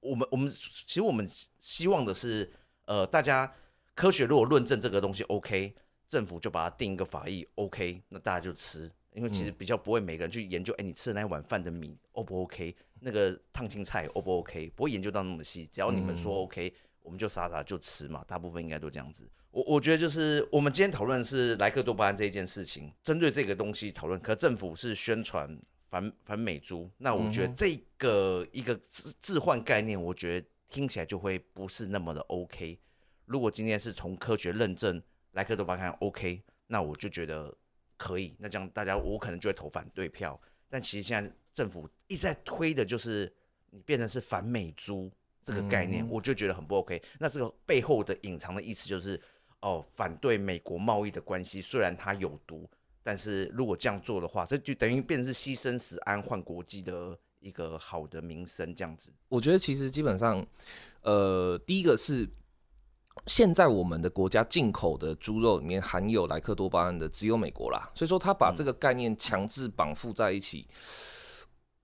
S6: 我们我们其实我们希望的是，呃，大家科学如果论证这个东西 OK，政府就把它定一个法益 OK，那大家就吃。因为其实比较不会每个人去研究，哎，你吃的那一碗饭的米 O 不 OK，那个烫青菜 O 不 OK，不会研究到那么细。只要你们说 OK，我们就傻傻就吃嘛。大部分应该都这样子。我我觉得就是我们今天讨论是莱克多巴胺这一件事情，针对这个东西讨论。可政府是宣传反反美猪，那我觉得这个一个置置换概念，我觉得听起来就会不是那么的 OK。如果今天是从科学认证莱克多巴胺 OK，那我就觉得。可以，那这样大家我可能就会投反对票。但其实现在政府一直在推的就是你变成是反美猪这个概念，我就觉得很不 OK。那这个背后的隐藏的意思就是，哦，反对美国贸易的关系，虽然它有毒，但是如果这样做的话，这就等于变成是牺牲死安换国际的一个好的名声这样子。
S4: 我觉得其实基本上，呃，第一个是。现在我们的国家进口的猪肉里面含有莱克多巴胺的只有美国啦，所以说他把这个概念强制绑缚在一起，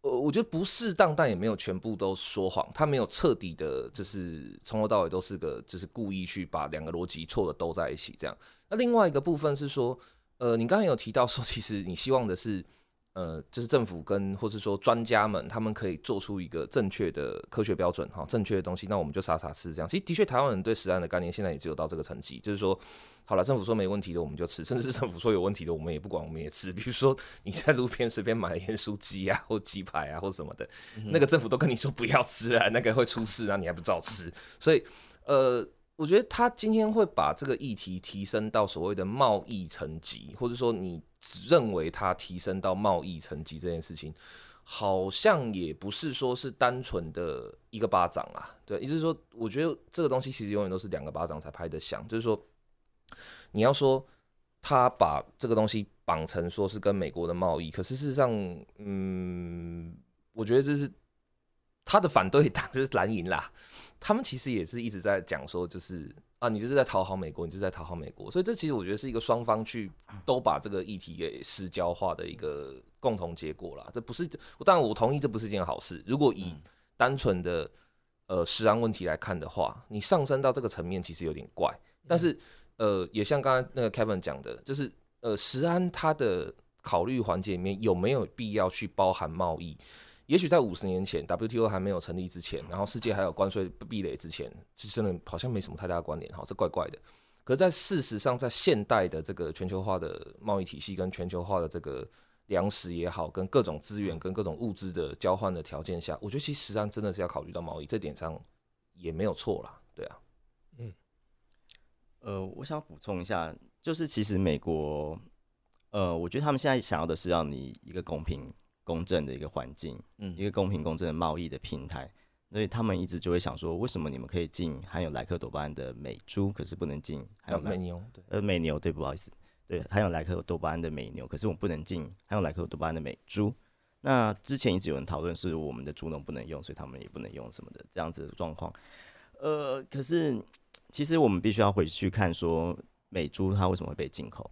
S4: 呃，我觉得不适当，但也没有全部都说谎，他没有彻底的，就是从头到尾都是个，就是故意去把两个逻辑错的都在一起这样。那另外一个部分是说，呃，你刚才有提到说，其实你希望的是。呃，就是政府跟或是说专家们，他们可以做出一个正确的科学标准，哈，正确的东西，那我们就傻傻吃这样。其实的确，台湾人对食安的概念现在也只有到这个层级，就是说，好了，政府说没问题的我们就吃，甚至是政府说有问题的我们也不管，我们也吃。比如说你在路边随便买盐酥鸡啊，或鸡排啊，或什么的，那个政府都跟你说不要吃啊，那个会出事啊，你还不照吃。所以，呃。我觉得他今天会把这个议题提升到所谓的贸易层级，或者说你认为它提升到贸易层级这件事情，好像也不是说是单纯的一个巴掌啊。对，也就是说，我觉得这个东西其实永远都是两个巴掌才拍得响。就是说，你要说他把这个东西绑成说是跟美国的贸易，可是事实上，嗯，我觉得这是。他的反对党 就是蓝营啦，他们其实也是一直在讲说，就是啊，你就是在讨好美国，你就在讨好美国，所以这其实我觉得是一个双方去都把这个议题给私交化的一个共同结果啦。这不是，当然我同意这不是一件好事。如果以单纯的呃食安问题来看的话，你上升到这个层面其实有点怪。但是呃，也像刚刚那个 Kevin 讲的，就是呃食安它的考虑环节里面有没有必要去包含贸易？也许在五十年前，WTO 还没有成立之前，然后世界还有关税壁垒之前，就真的好像没什么太大的关联，哈，这怪怪的。可是，在事实上，在现代的这个全球化的贸易体系跟全球化的这个粮食也好，跟各种资源跟各种物资的交换的条件下，我觉得其实上真的是要考虑到贸易这点上也没有错啦，对啊，嗯，
S5: 呃，我想补充一下，就是其实美国，呃，我觉得他们现在想要的是让你一个公平。公正的一个环境，嗯，一个公平公正的贸易的平台，所以他们一直就会想说，为什么你们可以进含有莱克多巴胺的美猪，可是不能进
S4: 含有美牛？对，
S5: 呃，美牛，对，不好意思，对，含有莱克多巴胺的美牛，可是我们不能进含有莱克多巴胺的美猪。那之前一直有人讨论是我们的猪农不能用，所以他们也不能用什么的这样子的状况。呃，可是其实我们必须要回去看说，美猪它为什么会被进口？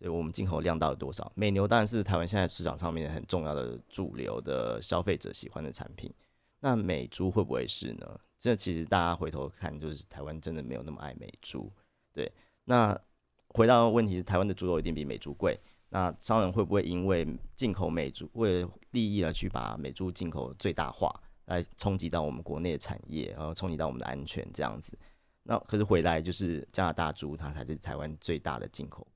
S5: 对我们进口量到底多少？美牛当然是台湾现在市场上面很重要的主流的消费者喜欢的产品。那美猪会不会是呢？这其实大家回头看，就是台湾真的没有那么爱美猪。对，那回到问题是，台湾的猪肉一定比美猪贵。那商人会不会因为进口美猪，为了利益而去把美猪进口最大化，来冲击到我们国内的产业，然后冲击到我们的安全这样子？那可是回来就是加拿大猪，它才是台湾最大的进口。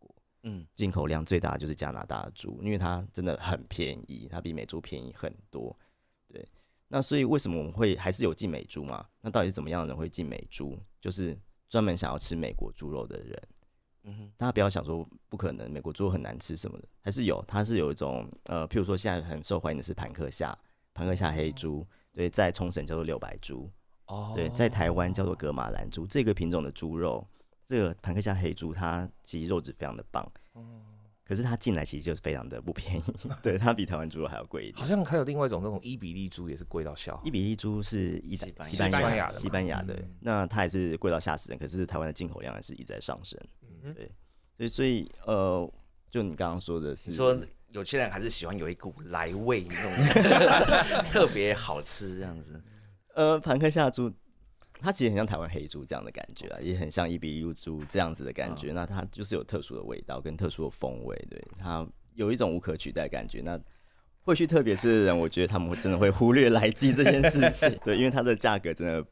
S5: 嗯，进口量最大的就是加拿大的猪，因为它真的很便宜，它比美猪便宜很多。对，那所以为什么我们会还是有进美猪嘛？那到底是怎么样的人会进美猪？就是专门想要吃美国猪肉的人。嗯哼，大家不要想说不可能，美国猪肉很难吃什么的，还是有。它是有一种呃，譬如说现在很受欢迎的是盘克夏，盘克夏黑猪，对，在冲绳叫做六百猪，哦，对，在台湾叫做格马兰猪，这个品种的猪肉。这个盘克夏黑猪，它其实肉质非常的棒，可是它进来其实就是非常的不便宜，对，它比台湾猪肉还要贵一点。
S4: 好像还有另外一种那种伊比利猪也是贵到笑。
S5: 伊比利猪是意大西班牙的，西班牙的，那它也是贵到吓死人。可是台湾的进口量也是一再上升，对，所以所以呃，就你刚刚说的是，
S6: 说有些人还是喜欢有一股来味那种 特别好吃这样子。
S5: 呃，盘克夏猪。它其实很像台湾黑猪这样的感觉啊，也很像一比一猪这样子的感觉。那它就是有特殊的味道跟特殊的风味，对它有一种无可取代感觉。那或许特别是的人，我觉得他们会真的会忽略来记这件事情，对，因为它的价格真的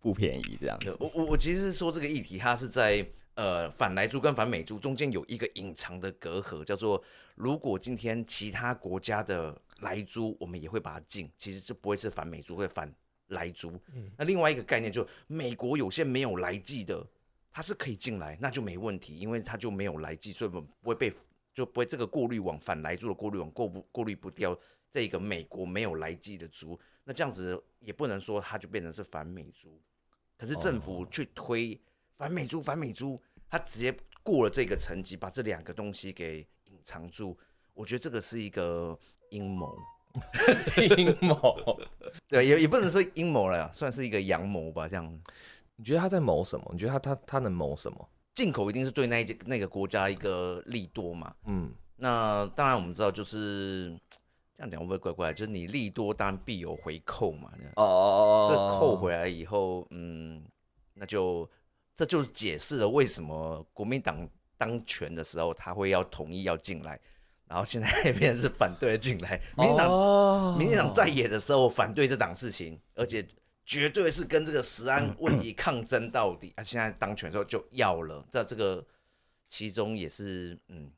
S5: 不便宜。这样子，
S6: 我我我其实是说这个议题，它是在呃反来猪跟反美猪中间有一个隐藏的隔阂，叫做如果今天其他国家的来猪，我们也会把它禁，其实就不会是反美猪，会反。来猪，那另外一个概念就美国有些没有来记的，它是可以进来，那就没问题，因为它就没有来记，所以不会被就不会这个过滤网反来猪的过滤网过不过滤不掉这个美国没有来记的猪，那这样子也不能说它就变成是反美猪，可是政府去推反美猪反美猪，它直接过了这个层级，把这两个东西给隐藏住，我觉得这个是一个阴谋。
S4: 阴谋，
S6: 对，也也不能说阴谋了，算是一个阳谋吧。这样，
S4: 你觉得他在谋什么？你觉得他他他能谋什么？
S6: 进口一定是对那一那个国家一个利多嘛？嗯，那当然我们知道，就是这样讲会不会怪怪？就是你利多，当然必有回扣嘛。哦哦哦，这扣回来以后，嗯，那就这就是解释了为什么国民党当权的时候，他会要同意要进来。然后现在 变成是反对进来，民进党，民进党在野的时候反对这档事情，而且绝对是跟这个食安问题抗争到底。啊，现在当权时候就要了，在这个其中也是嗯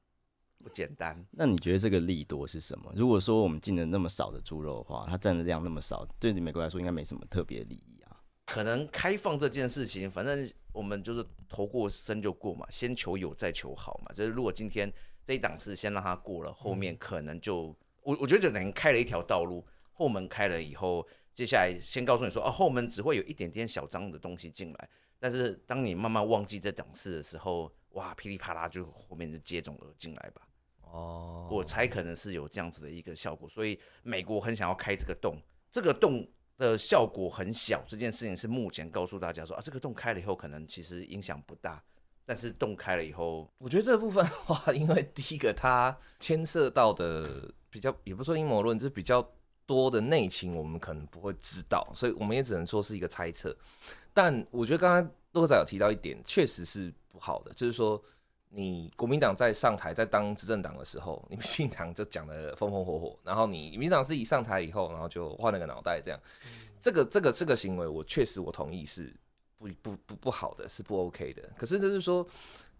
S6: 不简单。
S5: 那你觉得这个利多是什么？如果说我们进了那么少的猪肉的话，它占的量那么少，对你美国来说应该没什么特别利益啊。
S6: 可能开放这件事情，反正我们就是头过身就过嘛，先求有再求好嘛。就是如果今天。这一档是先让它过了，后面可能就我我觉得等于开了一条道路，后门开了以后，接下来先告诉你说，哦，后门只会有一点点小脏的东西进来，但是当你慢慢忘记这档次的时候，哇，噼里啪啦就后面就接踵而进来吧。哦，我猜可能是有这样子的一个效果，所以美国很想要开这个洞，这个洞的效果很小，这件事情是目前告诉大家说啊，这个洞开了以后，可能其实影响不大。但是洞开了以后，
S4: 我觉得这部分的话，因为第一个它牵涉到的比较，也不说阴谋论，就是比较多的内情，我们可能不会知道，所以我们也只能说是一个猜测。但我觉得刚刚洛仔有提到一点，确实是不好的，就是说你国民党在上台在当执政党的时候，你们信党就讲的风风火火，然后你民党自己上台以后，然后就换了个脑袋，这样，这个这个这个行为，我确实我同意是。不不不不好的是不 OK 的，可是就是说，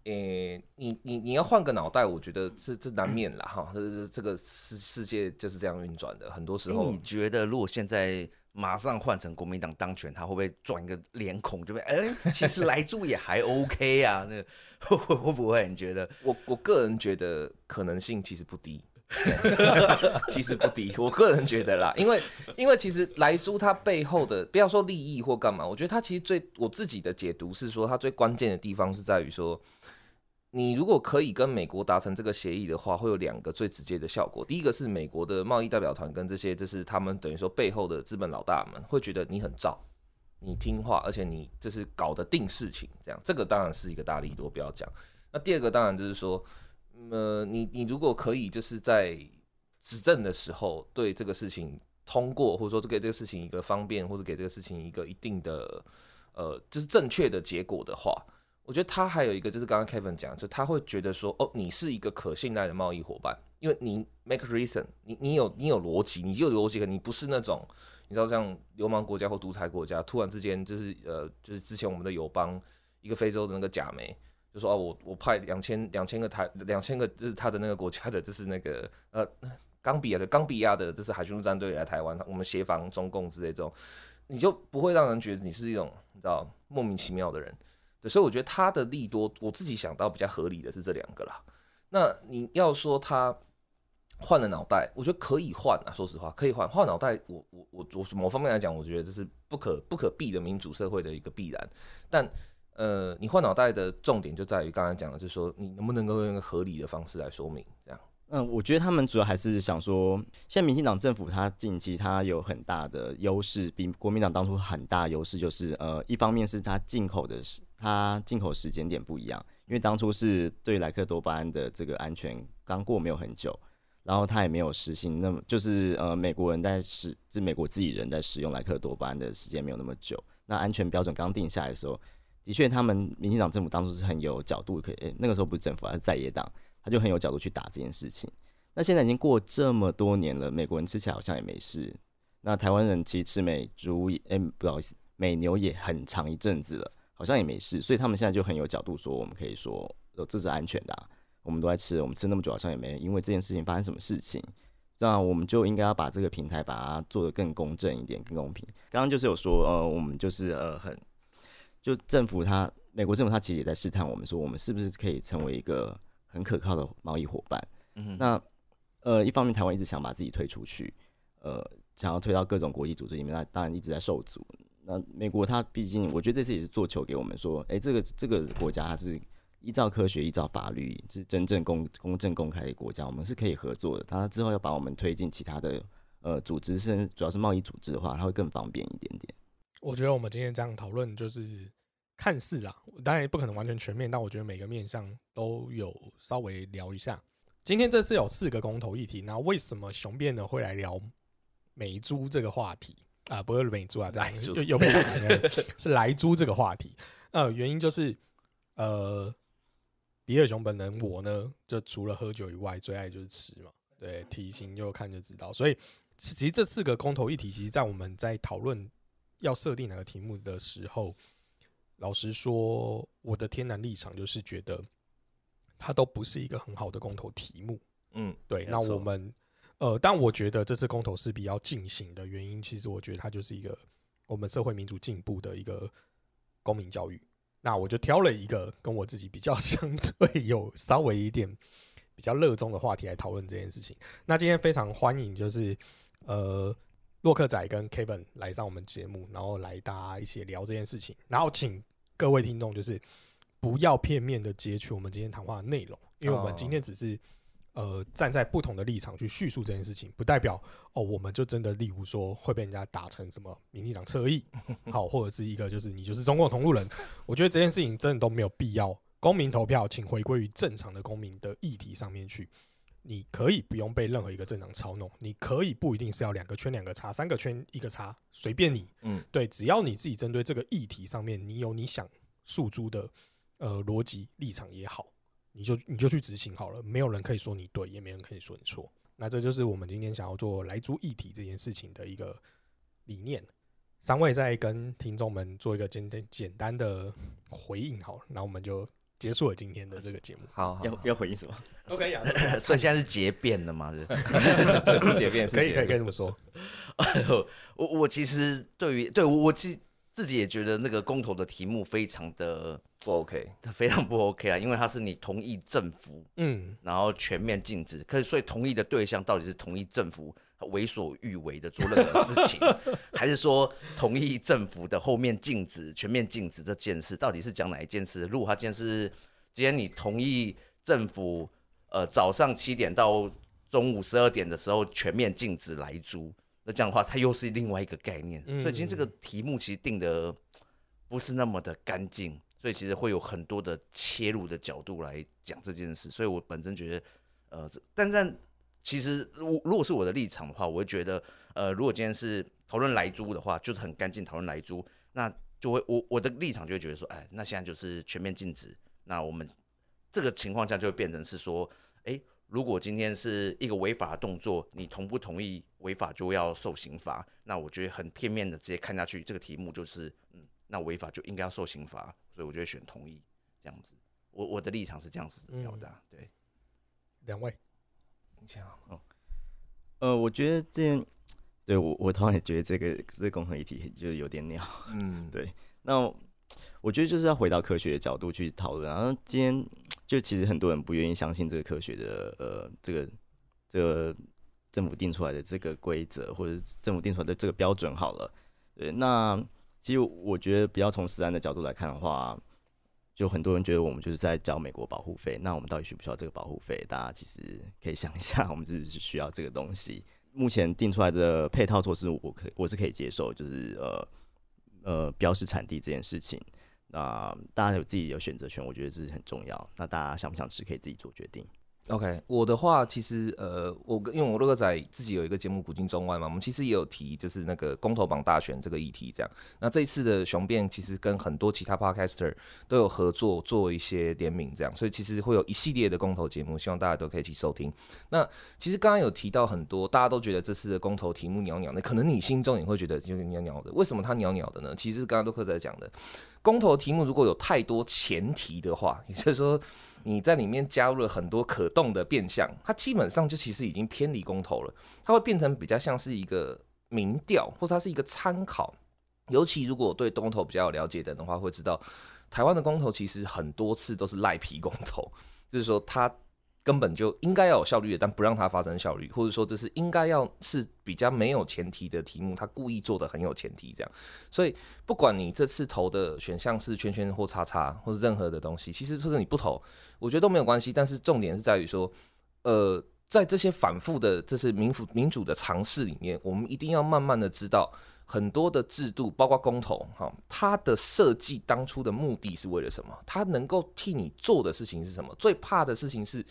S4: 诶，你你你要换个脑袋，我觉得这这难免了哈，这这个世世界就是这样运转的，很多时候。
S6: 你觉得如果现在马上换成国民党当权，他会不会转一个脸孔，就会哎，其实来住也还 OK 啊？那 会会不会？你觉得？
S4: 我我个人觉得可能性其实不低。其实不低，我个人觉得啦，因为因为其实莱猪它背后的不要说利益或干嘛，我觉得它其实最我自己的解读是说，它最关键的地方是在于说，你如果可以跟美国达成这个协议的话，会有两个最直接的效果。第一个是美国的贸易代表团跟这些，就是他们等于说背后的资本老大们会觉得你很照，你听话，而且你就是搞得定事情，这样这个当然是一个大利多，不要讲。那第二个当然就是说。呃，你你如果可以就是在执政的时候对这个事情通过，或者说给这个事情一个方便，或者给这个事情一个一定的呃，就是正确的结果的话，我觉得他还有一个就是刚刚 Kevin 讲，就他会觉得说，哦，你是一个可信赖的贸易伙伴，因为你 make reason，你你有你有逻辑，你有逻辑，你不是那种你知道像流氓国家或独裁国家，突然之间就是呃，就是之前我们的友邦一个非洲的那个假梅。就说哦，我我派两千两千个台两千个，就是他的那个国家的，就是那个呃，冈比亚的冈比亚的，这是海军陆战队来台湾，我们协防中共之类这种，你就不会让人觉得你是一种你知道莫名其妙的人。对，所以我觉得他的利多，我自己想到比较合理的是这两个啦。那你要说他换了脑袋，我觉得可以换啊，说实话可以换换脑袋。我我我我某方面来讲，我觉得这是不可不可避的民主社会的一个必然，但。呃，你换脑袋的重点就在于刚才讲的，就是说你能不能够用一个合理的方式来说明这样。
S5: 嗯，我觉得他们主要还是想说，现在民进党政府它近期它有很大的优势，比国民党当初很大优势，就是呃，一方面是它进口的时，它进口时间点不一样，因为当初是对莱克多巴胺的这个安全刚过没有很久，然后它也没有实行，那么就是呃，美国人在使，是美国自己人在使用莱克多巴胺的时间没有那么久。那安全标准刚定下来的时候，的确他们民进党政府当初是很有角度，可以那个时候不是政府，而是在野党，他就很有角度去打这件事情。那现在已经过这么多年了，美国人吃起来好像也没事。那台湾人其实吃美猪，哎，不好意思，美牛也很长一阵子了，好像也没事。所以他们现在就很有角度说，我们可以说，呃这是安全的，我们都在吃，我们吃那么久好像也没因为这件事情发生什么事情。这样我们就应该要把这个平台把它做得更公正一点、更公平。刚刚就是有说，呃，我们就是呃很，就政府他美国政府他其实也在试探我们，说我们是不是可以成为一个很可靠的贸易伙伴。嗯，那。呃，一方面台湾一直想把自己推出去，呃，想要推到各种国际组织里面，那当然一直在受阻。那美国它毕竟，我觉得这次也是做球给我们说，哎，这个这个国家它是依照科学、依照法律，是真正公公正公开的国家，我们是可以合作的。它之后要把我们推进其他的呃组织，是主要是贸易组织的话，它会更方便一点点。
S3: 我觉得我们今天这样讨论，就是看似啊，当然也不可能完全全面，但我觉得每个面向都有稍微聊一下。今天这次有四个公投议题，那为什么雄辩呢会来聊美猪这个话题啊？不是美猪啊，这样又又被是来猪这个话题。呃，原因就是呃，比尔熊本人我呢，就除了喝酒以外，最爱就是吃嘛。对，体型就看就知道。所以其实这四个公投议题，其实在我们在讨论要设定哪个题目的时候，老实说，我的天然立场就是觉得。它都不是一个很好的公投题目，嗯，对。那我们，呃，但我觉得这次公投是比较进行的原因，其实我觉得它就是一个我们社会民主进步的一个公民教育。那我就挑了一个跟我自己比较相对有稍微一点比较热衷的话题来讨论这件事情。那今天非常欢迎就是呃洛克仔跟 Kevin 来上我们节目，然后来大家一起聊这件事情。然后请各位听众就是。不要片面的截取我们今天谈话的内容，因为我们今天只是呃站在不同的立场去叙述这件事情，不代表哦我们就真的例如说会被人家打成什么民进党侧翼，好或者是一个就是你就是中共同路人。我觉得这件事情真的都没有必要。公民投票，请回归于正常的公民的议题上面去。你可以不用被任何一个政党操弄，你可以不一定是要两个圈两个叉，三个圈一个叉，随便你。嗯，对，只要你自己针对这个议题上面，你有你想诉诸的。呃，逻辑立场也好，你就你就去执行好了，没有人可以说你对，也没人可以说你错。那这就是我们今天想要做来租议题这件事情的一个理念。三位再跟听众们做一个简单简单的回应，好，那我们就结束了今天的这个节目。
S6: 好，
S5: 要要回应什么
S3: ？OK，
S6: 所以现在是结辩了嘛？是
S5: 结辩，
S3: 可以可以可以这么说。
S6: 我我其实对于对我我其自己也觉得那个公投的题目非常的。
S4: 不 OK，
S6: 它非常不 OK 啊，因为它是你同意政府，嗯，然后全面禁止，可是所以同意的对象到底是同意政府为所欲为的做任何事情，还是说同意政府的后面禁止全面禁止这件事，到底是讲哪一件事？如果他今天是今天你同意政府，呃，早上七点到中午十二点的时候全面禁止来租，那这样的话，它又是另外一个概念。所以今天这个题目其实定的不是那么的干净。所以其实会有很多的切入的角度来讲这件事，所以我本身觉得，呃，但但其实如如果是我的立场的话，我会觉得，呃，如果今天是讨论来租的话，就是很干净讨论来租，那就会我我的立场就会觉得说，哎，那现在就是全面禁止，那我们这个情况下就会变成是说，哎，如果今天是一个违法的动作，你同不同意违法就要受刑罚？那我觉得很片面的直接看下去，这个题目就是，嗯，那违法就应该要受刑罚。所以我就会选同意这样子，我我的立场是这样子表达。对，
S3: 两位，
S5: 你先哦。呃，我觉得这，对我我突然也觉得这个这个共同议题就有点鸟。嗯，对。那我觉得就是要回到科学的角度去讨论。然后今天就其实很多人不愿意相信这个科学的呃这个这个政府定出来的这个规则，或者政府定出来的这个标准好了。对，那。其实我觉得，比较从实安的角度来看的话，就很多人觉得我们就是在交美国保护费。那我们到底需不需要这个保护费？大家其实可以想一下，我们是不是需要这个东西？目前定出来的配套措施，我可我是可以接受，就是呃呃标示产地这件事情。那大家有自己有选择权，我觉得这是很重要。那大家想不想吃，可以自己做决定。
S4: OK，我的话其实呃，我跟因为我乐哥仔自己有一个节目《古今中外》嘛，我们其实也有提就是那个公投榜大选这个议题这样。那这一次的雄辩其实跟很多其他 Podcaster 都有合作做一些联名这样，所以其实会有一系列的公投节目，希望大家都可以去收听。那其实刚刚有提到很多，大家都觉得这次的公投题目袅袅的，可能你心中也会觉得有点袅袅的。为什么它袅袅的呢？其实刚刚乐哥仔讲的。公投题目如果有太多前提的话，也就是说你在里面加入了很多可动的变相，它基本上就其实已经偏离公投了，它会变成比较像是一个民调，或者它是一个参考。尤其如果对公投比较有了解的人的话，会知道台湾的公投其实很多次都是赖皮公投，就是说它。根本就应该要有效率的，但不让它发生效率，或者说这是应该要是比较没有前提的题目，他故意做的很有前提这样。所以不管你这次投的选项是圈圈或叉叉或者任何的东西，其实就是你不投，我觉得都没有关系。但是重点是在于说，呃，在这些反复的这是民主民主的尝试里面，我们一定要慢慢的知道。很多的制度，包括公投，哈，它的设计当初的目的是为了什么？它能够替你做的事情是什么？最怕的事情是，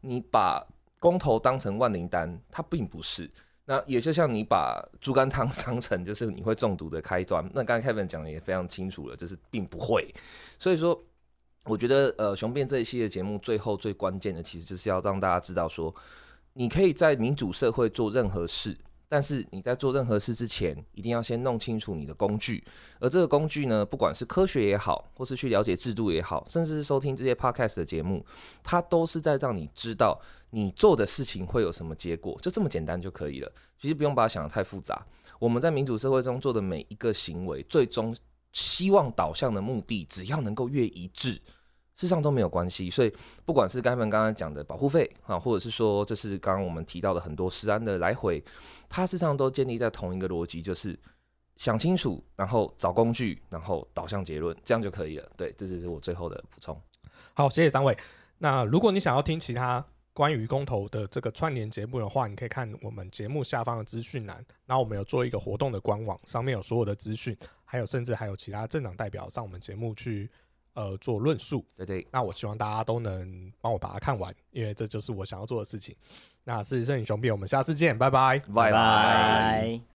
S4: 你把公投当成万灵丹，它并不是。那也就像你把猪肝汤当成就是你会中毒的开端。那刚才 Kevin 讲的也非常清楚了，就是并不会。所以说，我觉得呃，雄辩这一系列节目最后最关键的，其实就是要让大家知道说，你可以在民主社会做任何事。但是你在做任何事之前，一定要先弄清楚你的工具。而这个工具呢，不管是科学也好，或是去了解制度也好，甚至是收听这些 podcast 的节目，它都是在让你知道你做的事情会有什么结果，就这么简单就可以了。其实不用把它想的太复杂。我们在民主社会中做的每一个行为，最终希望导向的目的，只要能够越一致。事实上都没有关系，所以不管是该们刚刚讲的保护费啊，或者是说这是刚刚我们提到的很多实安的来回，它事实上都建立在同一个逻辑，就是想清楚，然后找工具，然后导向结论，这样就可以了。对，这就是我最后的补充。
S3: 好，谢谢三位。那如果你想要听其他关于公投的这个串联节目的话，你可以看我们节目下方的资讯栏，然后我们有做一个活动的官网，上面有所有的资讯，还有甚至还有其他政党代表上我们节目去。呃，做论述，
S4: 对对，
S3: 那我希望大家都能帮我把它看完，因为这就是我想要做的事情。那是摄影雄辩，我们下次见，拜拜，
S4: 拜拜。